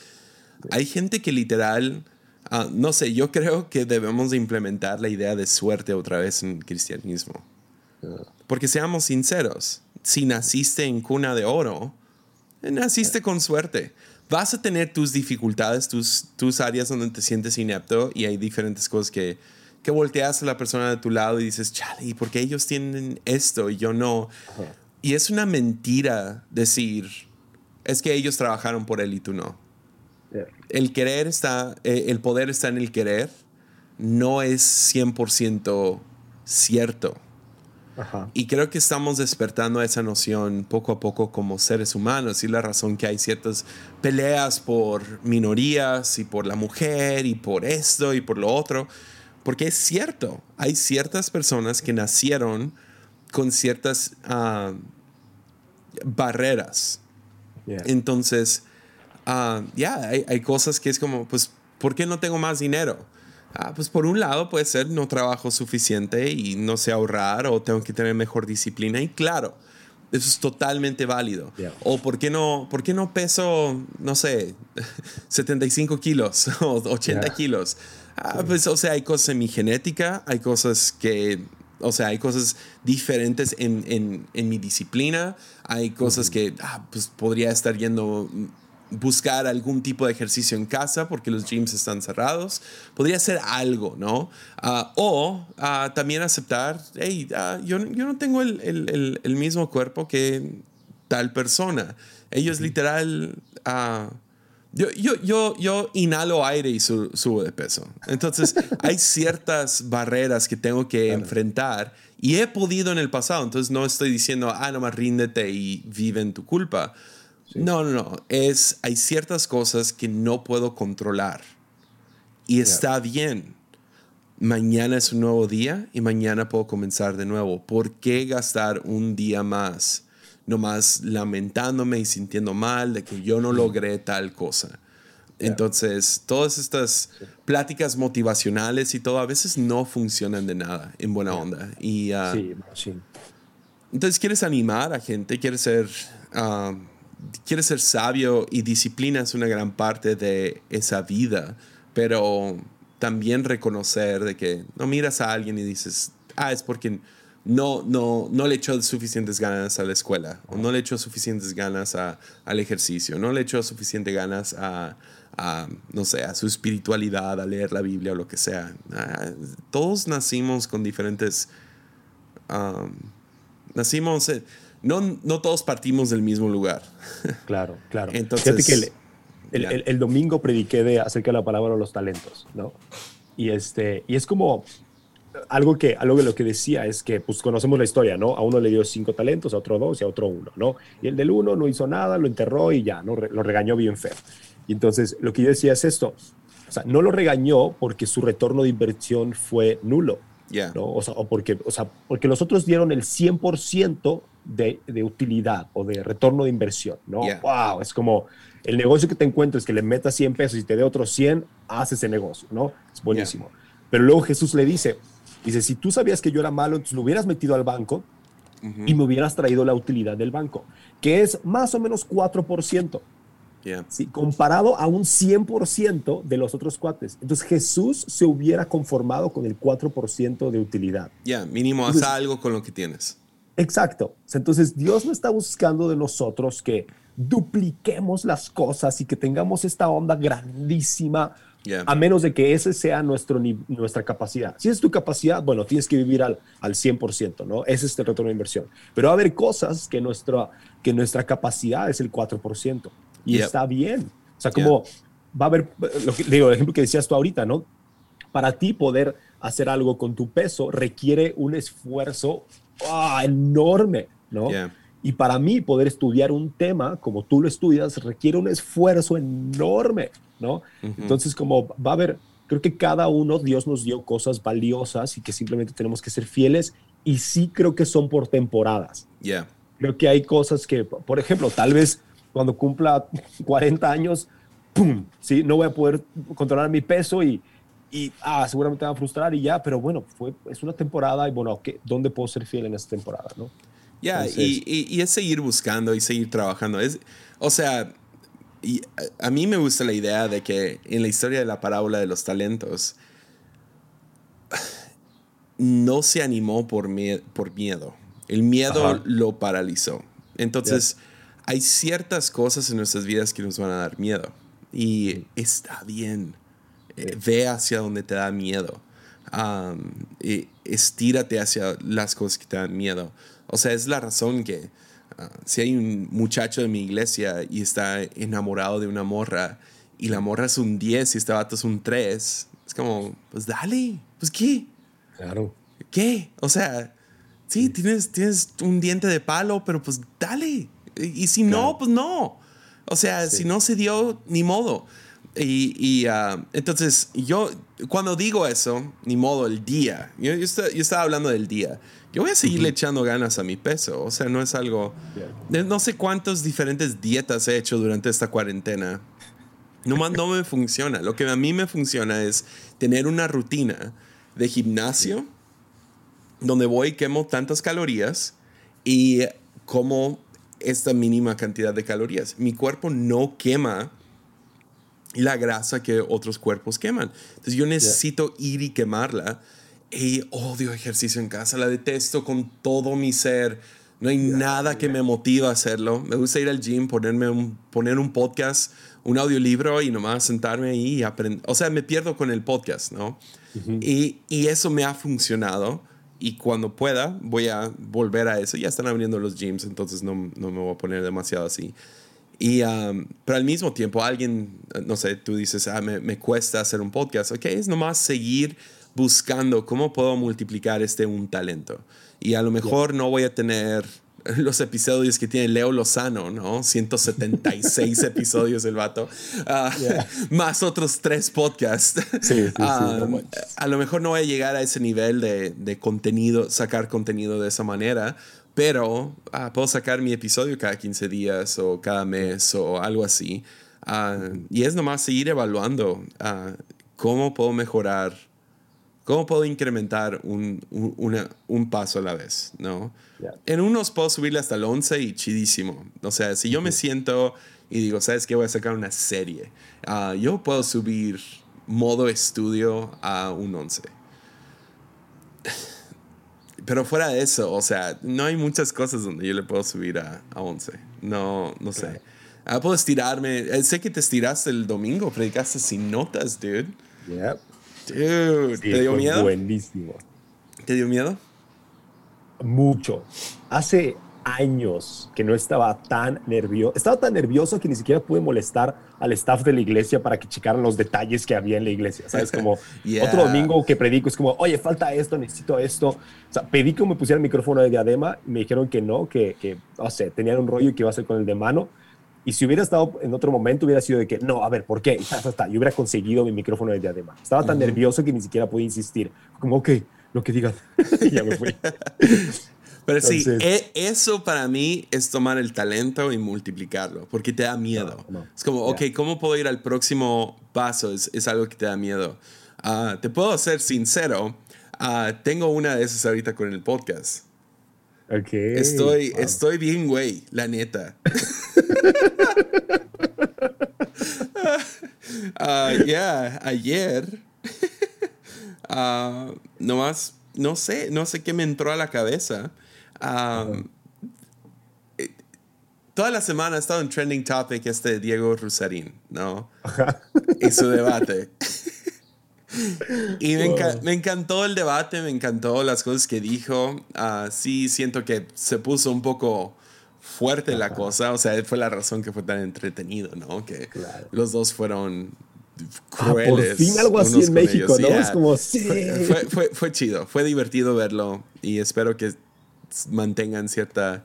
Hay gente que literal Ah, no sé, yo creo que debemos de implementar la idea de suerte otra vez en el cristianismo. Porque seamos sinceros, si naciste en cuna de oro, naciste con suerte. Vas a tener tus dificultades, tus, tus áreas donde te sientes inepto y hay diferentes cosas que, que volteas a la persona de tu lado y dices, chale, ¿y por qué ellos tienen esto y yo no? Y es una mentira decir, es que ellos trabajaron por él y tú no el querer está, eh, el poder está en el querer, no es 100% cierto. Y creo que estamos despertando esa noción poco a poco como seres humanos y la razón que hay ciertas peleas por minorías y por la mujer y por esto y por lo otro, porque es cierto, hay ciertas personas que nacieron con ciertas ah, barreras. Entonces, Ah, ya, hay, cosas que es como, pues, ¿por qué no tengo más dinero? Ah, pues por un lado puede ser no trabajo suficiente y no sé ahorrar o tengo que tener mejor disciplina y claro, eso es totalmente válido. O ¿por qué, no, ¿por qué no peso, no sé, 75 kilos o 80 kilos? Ah, pues, o sea, hay cosas en mi genética, hay cosas que, o sea, hay cosas diferentes en, en, en mi disciplina, hay cosas que, ah, pues podría estar yendo buscar algún tipo de ejercicio en casa porque los gyms están cerrados. Podría ser algo, ¿no? Ah, o ah, también aceptar, hey, ah, yo, yo, no tengo el, el, el, mismo cuerpo que tal persona. Ellos literal... Yo, yo, yo, yo, inhalo aire y subo de peso. Entonces, hay ciertas barreras que tengo que enfrentar y he podido en el pasado. Entonces, no estoy diciendo, ah, nomás ríndete y vive en tu culpa. No, no, no. Es, hay ciertas cosas que no puedo controlar. Y está bien. Mañana es un nuevo día y mañana puedo comenzar de nuevo. ¿Por qué gastar un día más? Nomás lamentándome y sintiendo mal de que yo no logré tal cosa. Entonces, todas estas pláticas motivacionales y todo a veces no funcionan de nada en buena onda. Y, uh, sí, sí. Entonces, quieres animar a gente, quieres ser uh, quieres ser sabio y disciplina es una gran parte de esa vida, pero también reconocer de que no miras a alguien y dices, ah, es porque no, no, no le echó suficientes ganas a la escuela, o no le echó suficientes ganas a, al ejercicio, no le echó suficientes ganas a, a, no sé, a su espiritualidad, a leer la Biblia o lo que sea. Ah, todos nacimos con diferentes... Um, nacimos... Eh, no, no todos partimos del mismo lugar. Claro, claro. Entonces, que el, el, domingo prediqué de, acerca de la palabra de los talentos, ¿no? Y, este, y es como algo que, algo que lo que decía es que pues conocemos la historia, ¿no? A uno le dio cinco talentos, a otro dos y a otro uno, ¿no? Y el del uno no hizo nada, lo enterró y ya, ¿no? Lo regañó bien feo. Y entonces lo que yo decía es esto, o sea, no lo regañó porque su retorno de inversión fue nulo, ¿no? O sea, o porque, o sea, porque los otros dieron el 100% de, de, utilidad o de retorno de inversión, ¿no? Wow, es como el negocio que te encuentres que le metas 100 pesos y te dé otros 100, haces ese negocio, ¿no? Es buenísimo. Pero luego Jesús le dice, dice, si tú sabías que yo era malo, entonces lo hubieras metido al banco y me hubieras traído la utilidad del banco, que es más o menos 4%. ¿sí? comparado a un 100% de los otros cuates. Entonces Jesús se hubiera conformado con el 4% de utilidad. Ya, mínimo haz algo con lo que tienes. Exacto. Entonces Dios no está buscando de nosotros que dupliquemos las cosas y que tengamos esta onda grandísima, a menos de que ese sea nuestro, nuestra capacidad. Si es tu capacidad, bueno, tienes que vivir al, al 100%, ¿no? Ese es el retorno de inversión. Pero va a haber cosas que nuestra, que nuestra capacidad es el 4%. Y está bien. O sea, como va a haber, lo que, digo, el ejemplo que decías tú ahorita, ¿no? Para ti poder hacer algo con tu peso requiere un esfuerzo ¡ah! enorme, ¿no? Y para mí poder estudiar un tema como tú lo estudias requiere un esfuerzo enorme, ¿no? Entonces como va a haber, creo que cada uno Dios nos dio cosas valiosas y que simplemente tenemos que ser fieles y sí creo que son por temporadas. Yeah. Creo que hay cosas que, por ejemplo, tal vez cuando cumpla 40 años, ¡pum! ¿sí? No voy a poder controlar mi peso y, y ah, seguramente me va a frustrar y ya, pero bueno, fue, es una temporada y bueno, ¿dónde puedo ser fiel en esta temporada? ¿no? Ya, y, y, es seguir buscando y seguir trabajando. Es, o sea, y a, mí me gusta la idea de que en la historia de la parábola de los talentos, no se animó por, por miedo. El miedo lo paralizó. Entonces, hay ciertas cosas en nuestras vidas que nos van a dar miedo. Y está bien ve hacia donde te da miedo. estírate hacia las cosas que te dan miedo. O sea, es la razón que ah, si hay un muchacho de mi iglesia y está enamorado de una morra y la morra es un 10 y este vato es un 3, es como, pues dale, pues qué. Claro. ¿Qué? O sea, sí, tienes, tienes un diente de palo, pero pues dale. Y, si no, pues no. O sea, si no se dio, ni modo. Y, ah, entonces, yo, cuando digo eso, ni modo, el día, yo, yo, estaba, hablando del día, yo voy a seguirle echando ganas a mi peso, o sea, no es algo, no sé cuántas diferentes dietas he hecho durante esta cuarentena. No, no me funciona. Lo que a mí me funciona es tener una rutina de gimnasio donde voy y quemo tantas calorías y como esta mínima cantidad de calorías. Mi cuerpo no quema la grasa que otros cuerpos queman. Entonces yo necesito ir y quemarla. Y odio ejercicio en casa, la detesto con todo mi ser. No hay nada que me motiva a hacerlo. Me gusta ir al gym, ponerme un, poner un podcast, un audiolibro y nomás sentarme ahí y aprender. O sea, me pierdo con el podcast, ¿no? y, y, eso me ha funcionado. Y cuando pueda, voy a volver a eso. Ya están abriendo los gyms, entonces no, no me voy a poner demasiado así. Y, um, pero al mismo tiempo, alguien, no sé, tú dices, ah, me, me, cuesta hacer un podcast. Ok, es nomás seguir buscando cómo puedo multiplicar este un talento. Y a lo mejor no voy a tener los episodios que tiene Leo Lozano, ¿no? 176 episodios el vato, ah, más otros tres podcasts. Sí, sí, ah, a lo mejor no voy a llegar a ese nivel de, de contenido, sacar contenido de esa manera, pero ah, puedo sacar mi episodio cada 15 días o cada mes o algo así. y es nomás seguir evaluando cómo puedo mejorar ¿Cómo puedo incrementar un, un, paso a la vez? ¿no? En unos puedo subirle hasta el 11 y chidísimo. O sea, si yo me siento y digo, ¿sabes qué? Voy a sacar una serie. Yo puedo subir modo estudio a un 11. Pero fuera de eso, o sea, no hay muchas cosas donde yo le puedo subir a, a 11. No, no sé. Ah, puedo estirarme. Eh, sé que te estiraste el domingo, predicaste sin notas, dude. Yep. Dude, ¿te dio miedo? Buenísimo. ¿Te dio miedo? Mucho. Hace años que no estaba tan nervioso. Estaba tan nervioso que ni siquiera pude molestar al staff de la iglesia para que checaran los detalles que había en la iglesia. ¿Sabes? Como otro domingo que predico es como, oye, falta esto, necesito esto. O sea, pedí que me pusiera el micrófono de diadema y me dijeron que no, que, que, no sé, tenían un rollo y que iba a ser con el de mano. Y si hubiera estado en otro momento, hubiera sido de que, no, a ver, ¿por qué? Y Yo hubiera conseguido mi micrófono de diadema. Estaba tan nervioso que ni siquiera pude insistir. Como, ok, lo que digas. y ya me fui. Pero sí, e, eso para mí es tomar el talento y multiplicarlo, porque te da miedo. Es como, ok, ¿cómo puedo ir al próximo paso? Es, es algo que te da miedo. Ah, te puedo ser sincero, uh, tengo una de esas ahorita con el podcast. Okay. Estoy, estoy bien, güey, la neta. uh, yeah, ayer, uh, nomás, no sé, no sé qué me entró a la cabeza. Um, toda la semana ha estado en trending topic este Diego Rusarín, ¿no? y su debate. Y me, encantó el debate, me encantó las cosas que dijo. Uh, sí, siento que se puso un poco fuerte la cosa, o sea, fue la razón que fue tan entretenido, ¿no? Que los dos fueron crueles. Ah, por fin algo así en México, ¿no? Es como, sí. Fue, fue, fue, chido, fue divertido verlo y espero que mantengan cierta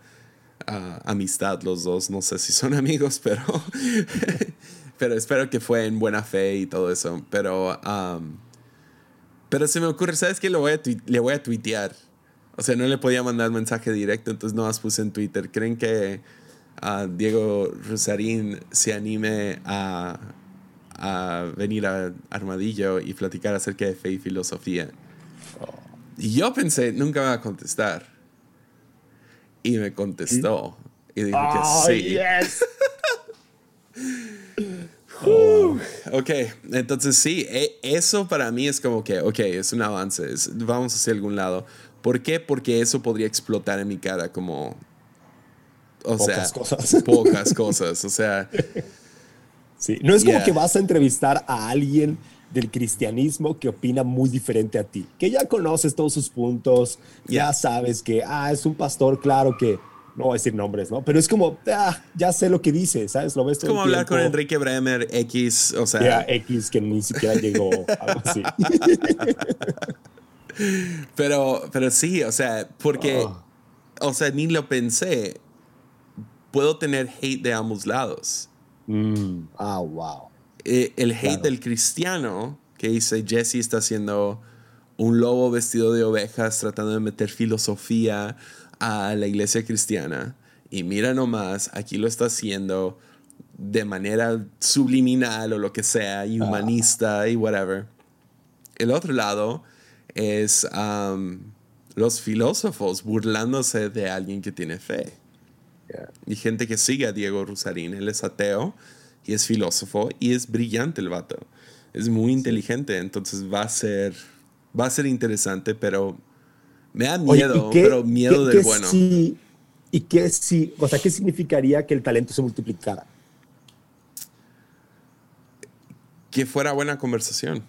uh, amistad los dos. No sé si son amigos, pero pero espero que fue en buena fe y todo eso. Pero, um, pero se me ocurre, ¿sabes qué? Le voy, a le voy a tuitear. O sea, no le podía mandar mensaje directo, entonces no más puse en Twitter. ¿Creen que uh, Diego Rosarín se anime a, a venir a Armadillo y platicar acerca de fe y filosofía? Y yo pensé, nunca va a contestar. Y me contestó. Y dije que sí. Yes. Uh, ok, entonces sí, e, eso para mí es como que, ok, es un avance, vamos hacia algún lado. ¿Por qué? Porque eso podría explotar en mi cara como... O pocas sea, cosas. pocas cosas, o sea... Sí, no es como que vas a entrevistar a alguien del cristianismo que opina muy diferente a ti, que ya conoces todos sus puntos, ya sabes que, ah, es un pastor, claro que no voy a decir nombres, ¿no? Pero es como, ah, ya sé lo que dice, ¿sabes? Lo ves todo como hablar con Enrique Bremer, X, o sea. X que ni siquiera llegó, algo así. pero, pero sí, o sea, porque, oh. o sea, ni lo pensé. Puedo tener hate de ambos lados. Mm. Ah, wow. Eh, el hate del cristiano, que dice Jesse está haciendo un lobo vestido de ovejas, tratando de meter filosofía a la iglesia cristiana y mira nomás, aquí lo está haciendo de manera subliminal o lo que sea, y humanista y whatever. El otro lado es um, los filósofos burlándose de alguien que tiene fe. Y gente que sigue a Diego Rusarín, él es ateo y es filósofo y es brillante el vato. Es muy inteligente, entonces va a ser va a ser interesante, pero me da miedo, pero miedo del bueno. ¿Y qué si, o sea, qué significaría que el talento se multiplicara? Que fuera buena conversación.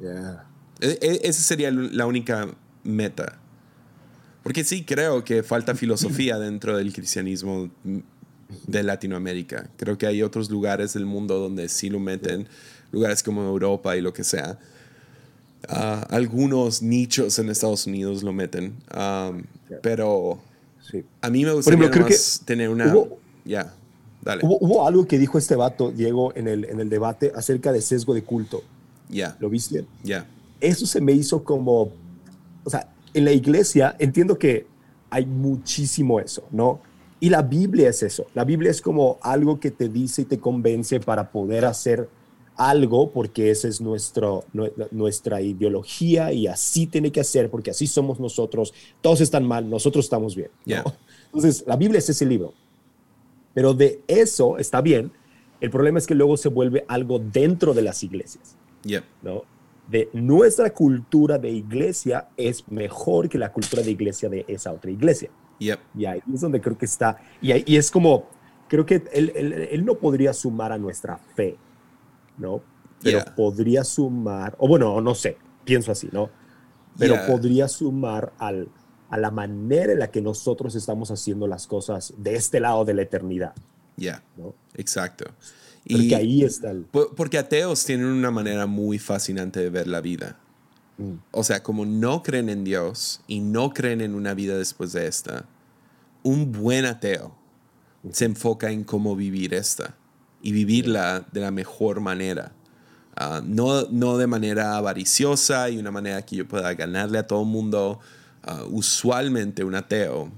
Yeah. E, e, esa sería la única meta. Porque sí creo que falta filosofía dentro del cristianismo de Latinoamérica. Creo que hay otros lugares del mundo donde sí lo meten, lugares como Europa y lo que sea. Ah, algunos nichos en Estados Unidos lo meten, pero a mí me gustaría tener una... Ya, dale. Hubo, algo que dijo este vato, Diego, en el, en el debate acerca de sesgo de culto. Ya. ¿Lo viste? Ya. Eso se me hizo como... O sea, en la iglesia entiendo que hay muchísimo eso, ¿no? Y la Biblia es eso. La Biblia es como algo que te dice y te convence para poder hacer algo porque esa es nuestro, nuestra ideología y así tiene que hacer porque así somos nosotros. Todos están mal, nosotros estamos bien. Entonces, la Biblia es ese libro. Pero de eso está bien. El problema es que luego se vuelve algo dentro de las iglesias. ¿no? De nuestra cultura de iglesia es mejor que la cultura de iglesia de esa otra iglesia. Y ahí es donde creo que está. Y, ahí, y es como, creo que él, él no podría sumar a nuestra fe ¿no? Pero podría sumar, o bueno, no sé, pienso así, ¿no? Pero podría sumar al, a la manera en la que nosotros estamos haciendo las cosas de este lado de la eternidad. Ya, ¿no? exacto. Porque ahí está el... Porque ateos tienen una manera muy fascinante de ver la vida. O sea, como no creen en Dios y no creen en una vida después de esta, un buen ateo se enfoca en cómo vivir esta y vivirla de la mejor manera. Ah, no, no de manera avariciosa y una manera que yo pueda ganarle a todo el mundo. Ah, usualmente un ateo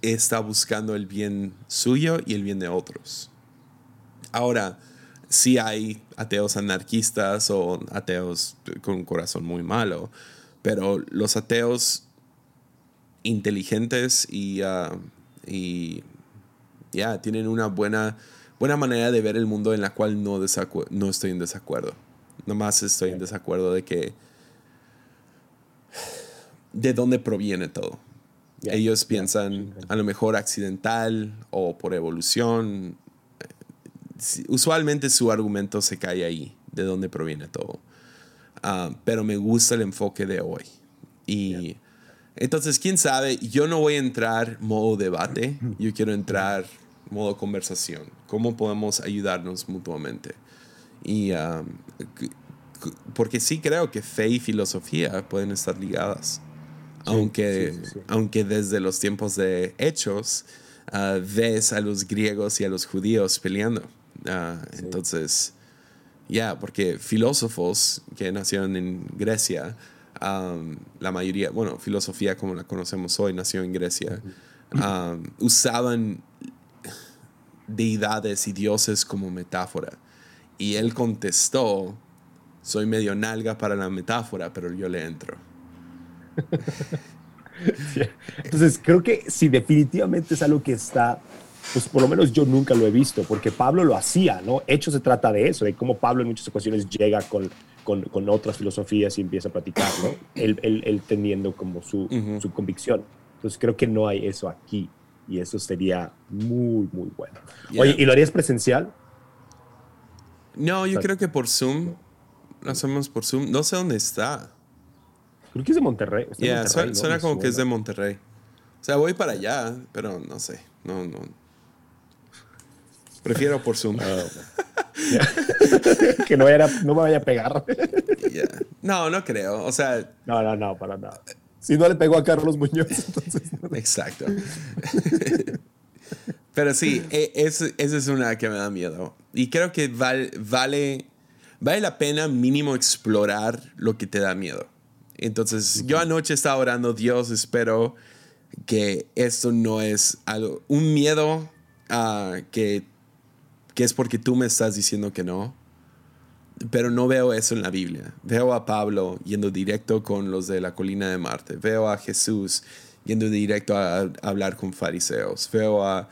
está buscando el bien suyo y el bien de otros. Ahora, sí hay ateos anarquistas o ateos con un corazón muy malo, pero los ateos inteligentes y, uh, y ya tienen una buena buena manera de ver el mundo en la cual no, no estoy en desacuerdo. Nomás estoy en desacuerdo de que... de dónde proviene todo. Ellos piensan a lo mejor accidental o por evolución. Usualmente su argumento se cae ahí, de dónde proviene todo. Ah, pero me gusta el enfoque de hoy. Y entonces, quién sabe, yo no voy a entrar modo debate, yo quiero entrar modo conversación, cómo podemos ayudarnos mutuamente. Y um, porque sí creo que fe y filosofía pueden estar ligadas. aunque, aunque desde los tiempos de hechos uh, ves a los griegos y a los judíos peleando. Uh, entonces, ya, porque filósofos que nacieron en Grecia, um, la mayoría, bueno, filosofía como la conocemos hoy, nació en Grecia, um, usaban deidades y dioses como metáfora. Y él contestó, soy medio nalga para la metáfora, pero yo le entro. Entonces, creo que si definitivamente es algo que está, pues por lo menos yo nunca lo he visto, porque Pablo lo hacía, ¿no? Hecho se trata de eso, de cómo Pablo en muchas ocasiones llega con, con, otras filosofías y empieza a platicar, ¿no? Él, él, teniendo como su, su convicción. Entonces, creo que no hay eso aquí y eso sería muy, muy bueno. Oye, ¿y lo harías presencial? No, yo creo que por Zoom. Lo hacemos por Zoom. No sé dónde está. Creo que es de Monterrey. Ya, suena, como que es de Monterrey. O sea, voy para allá, pero no sé. No, no. Prefiero por Zoom. Ah, que no, vaya, no me vaya a pegar. No, no creo. O sea. No, no, no, para nada. Si no le pegó a Carlos Muñoz, entonces. Exacto. Pero sí, e, esa es una que me da miedo. Y creo que vale, vale, vale la pena mínimo explorar lo que te da miedo. Entonces, yo anoche estaba orando, Dios, espero que esto no es algo, un miedo uh, que, que es porque tú me estás diciendo que no. Pero no veo eso en la Biblia. Veo a Pablo yendo directo con los de la colina de Marte. Veo a Jesús yendo directo a, hablar con fariseos. Veo a,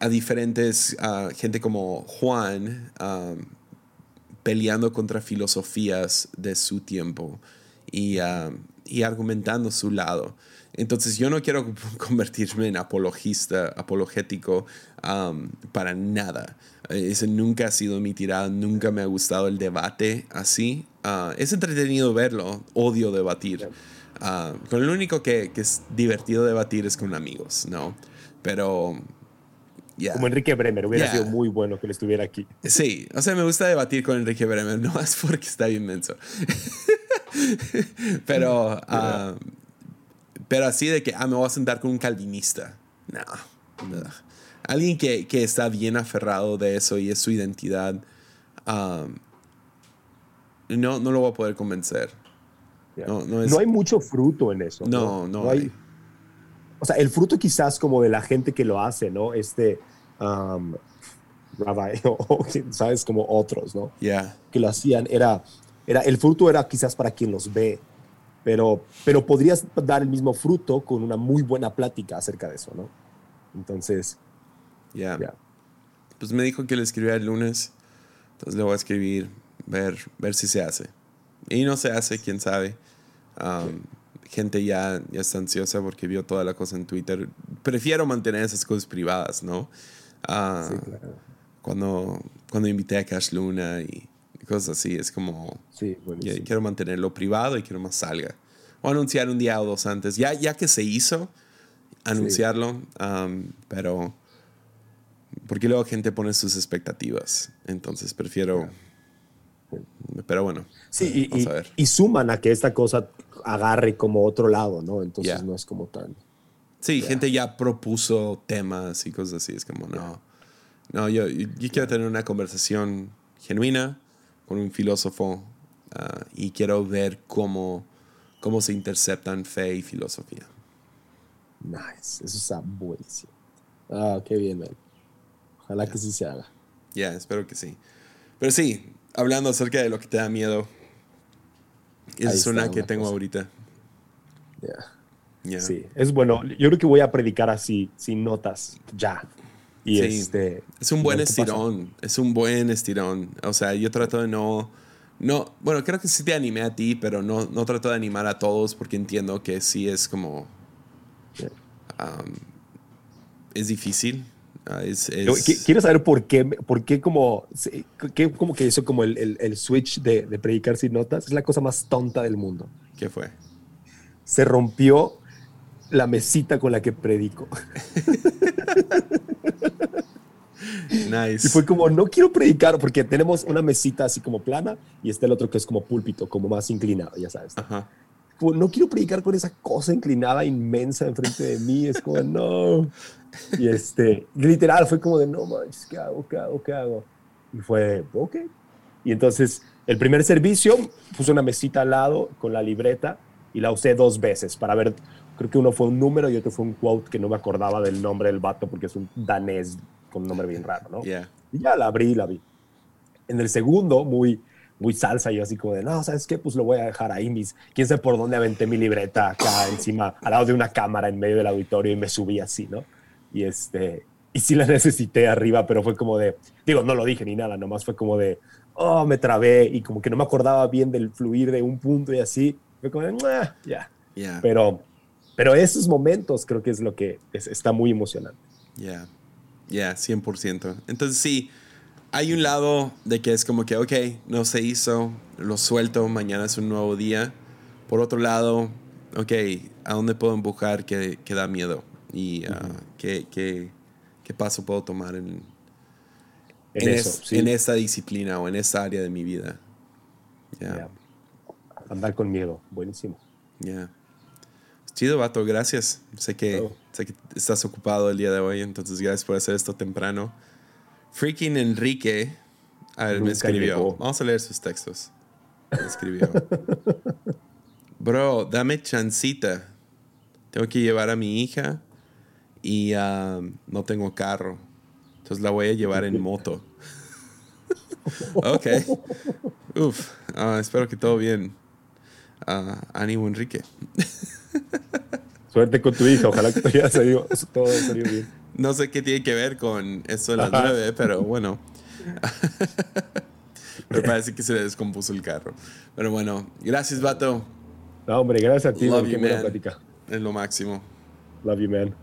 a diferentes, gente como Juan peleando contra filosofías de su tiempo y, y argumentando su lado. Entonces yo no quiero convertirme en apologista, apologético para nada. Ese nunca ha sido mi tirada, nunca me ha gustado el debate así. Ah, es entretenido verlo, odio debatir. Uh, con lo único que, que, es divertido debatir es con amigos, ¿no? Pero... Como Enrique Bremer, hubiera sido muy bueno que él estuviera aquí. Sí, o sea, me gusta debatir con Enrique Bremer, no más porque está inmenso. pero, uh, pero así de que, ah, me voy a sentar con un calvinista. No. no alguien que, que, está bien aferrado de eso y es su identidad, um, no, no lo voy a poder convencer. No, no, hay mucho fruto en eso. No, no, hay. O sea, el fruto quizás como de la gente que lo hace, ¿no? Este, um, Rabbi, o, sabes, como otros, ¿no? Yeah. Que lo hacían, era, era, el fruto era quizás para quien los ve, pero, pero podrías dar el mismo fruto con una muy buena plática acerca de eso, ¿no? Entonces, ya. Pues me dijo que le escribía el lunes. Entonces le voy a escribir, ver, ver si se hace. Y no se hace, quién sabe. gente ya, ya está ansiosa porque vio toda la cosa en Twitter. Prefiero mantener esas cosas privadas, ¿no? Ah, cuando, cuando invité a Cash Luna y, cosas así, es como... Sí, quiero mantenerlo privado y quiero más salga. O anunciar un día o dos antes. Ya, ya que se hizo, anunciarlo. pero porque luego gente pone sus expectativas. Entonces prefiero. Pero bueno. Sí, y, y, suman a que esta cosa agarre como otro lado, ¿no? Entonces no es como tan. Sí, gente ya propuso temas y cosas así. Es como, no. No, yo, yo quiero tener una conversación genuina con un filósofo ah, y quiero ver cómo, cómo se interceptan fe y filosofía. Nice, eso está buenísimo. Ah, qué bien, man. Ojalá que sí se haga. Ya, espero que sí. Pero sí, hablando acerca de lo que te da miedo, esa es una que tengo ahorita. Ya. Sí, es bueno. Yo creo que voy a predicar así, sin notas, ya. Y este, es un buen estirón, es un buen estirón. O sea, yo trato de no, no, bueno, creo que sí te animé a ti, pero no, no trato de animar a todos porque entiendo que sí es como, um, es difícil. Ah, quiero saber por qué, por qué como, qué, como que hizo como el, el, switch de, de, predicar sin notas. Es la cosa más tonta del mundo. ¿Qué fue? Se rompió la mesita con la que predico. nice. Y fue como, no quiero predicar porque tenemos una mesita así como plana y está el otro que es como púlpito, como más inclinado, ya sabes. Ajá. no quiero predicar con esa cosa inclinada inmensa enfrente de mí. Es como, no. Y este, literal, fue como de, no manches, ¿qué hago? ¿Qué hago? ¿Qué hago? Y fue, ok. Y entonces, el primer servicio, puse una mesita al lado con la libreta y la usé dos veces para ver, creo que uno fue un número y otro fue un quote que no me acordaba del nombre del vato porque es un danés con un nombre bien raro, ¿no? Y ya la abrí la vi. En el segundo, muy, muy salsa, yo así como de, no, ¿sabes qué? Pues lo voy a dejar ahí, mis, quién sabe por dónde aventé mi libreta acá encima, al lado de una cámara en medio del auditorio y me subí así, ¿no? Y este, y sí la necesité arriba, pero fue como de, digo, no lo dije ni nada, nomás fue como de, oh, me trabé y como que no me acordaba bien del fluir de un punto y así. Fue como de, ya. Pero, pero esos momentos creo que es lo que está muy emocionante. Ya, ya, 100%. Entonces sí, hay un lado de que es como que, ok, no se hizo, lo suelto, mañana es un nuevo día. Por otro lado, ok, ¿a dónde puedo empujar que, que da miedo? y uh, qué, qué, qué, paso puedo tomar en, en, eso, en, esta disciplina o en esta área de mi vida. Yeah. Andar con miedo, buenísimo. Ya. Chido, vato, gracias. Sé que, oh. Sé que estás ocupado el día de hoy, entonces gracias por hacer esto temprano. Freaking Enrique a ver, me escribió. Vamos a leer sus textos. Me escribió. Bro, dame chancita. Tengo que llevar a mi hija y no tengo carro. Pues la voy a llevar en moto. ok. Uf. Ah, espero que todo bien. Uh, ánimo, Enrique. Suerte con tu hija. Ojalá que todo haya salido, todo salido bien. No sé qué tiene que ver con esto de las nueve, pero bueno. Me parece que se le descompuso el carro. Pero bueno, gracias, vato. No, hombre, gracias a ti. Love you, man. Es lo máximo. Love you, man.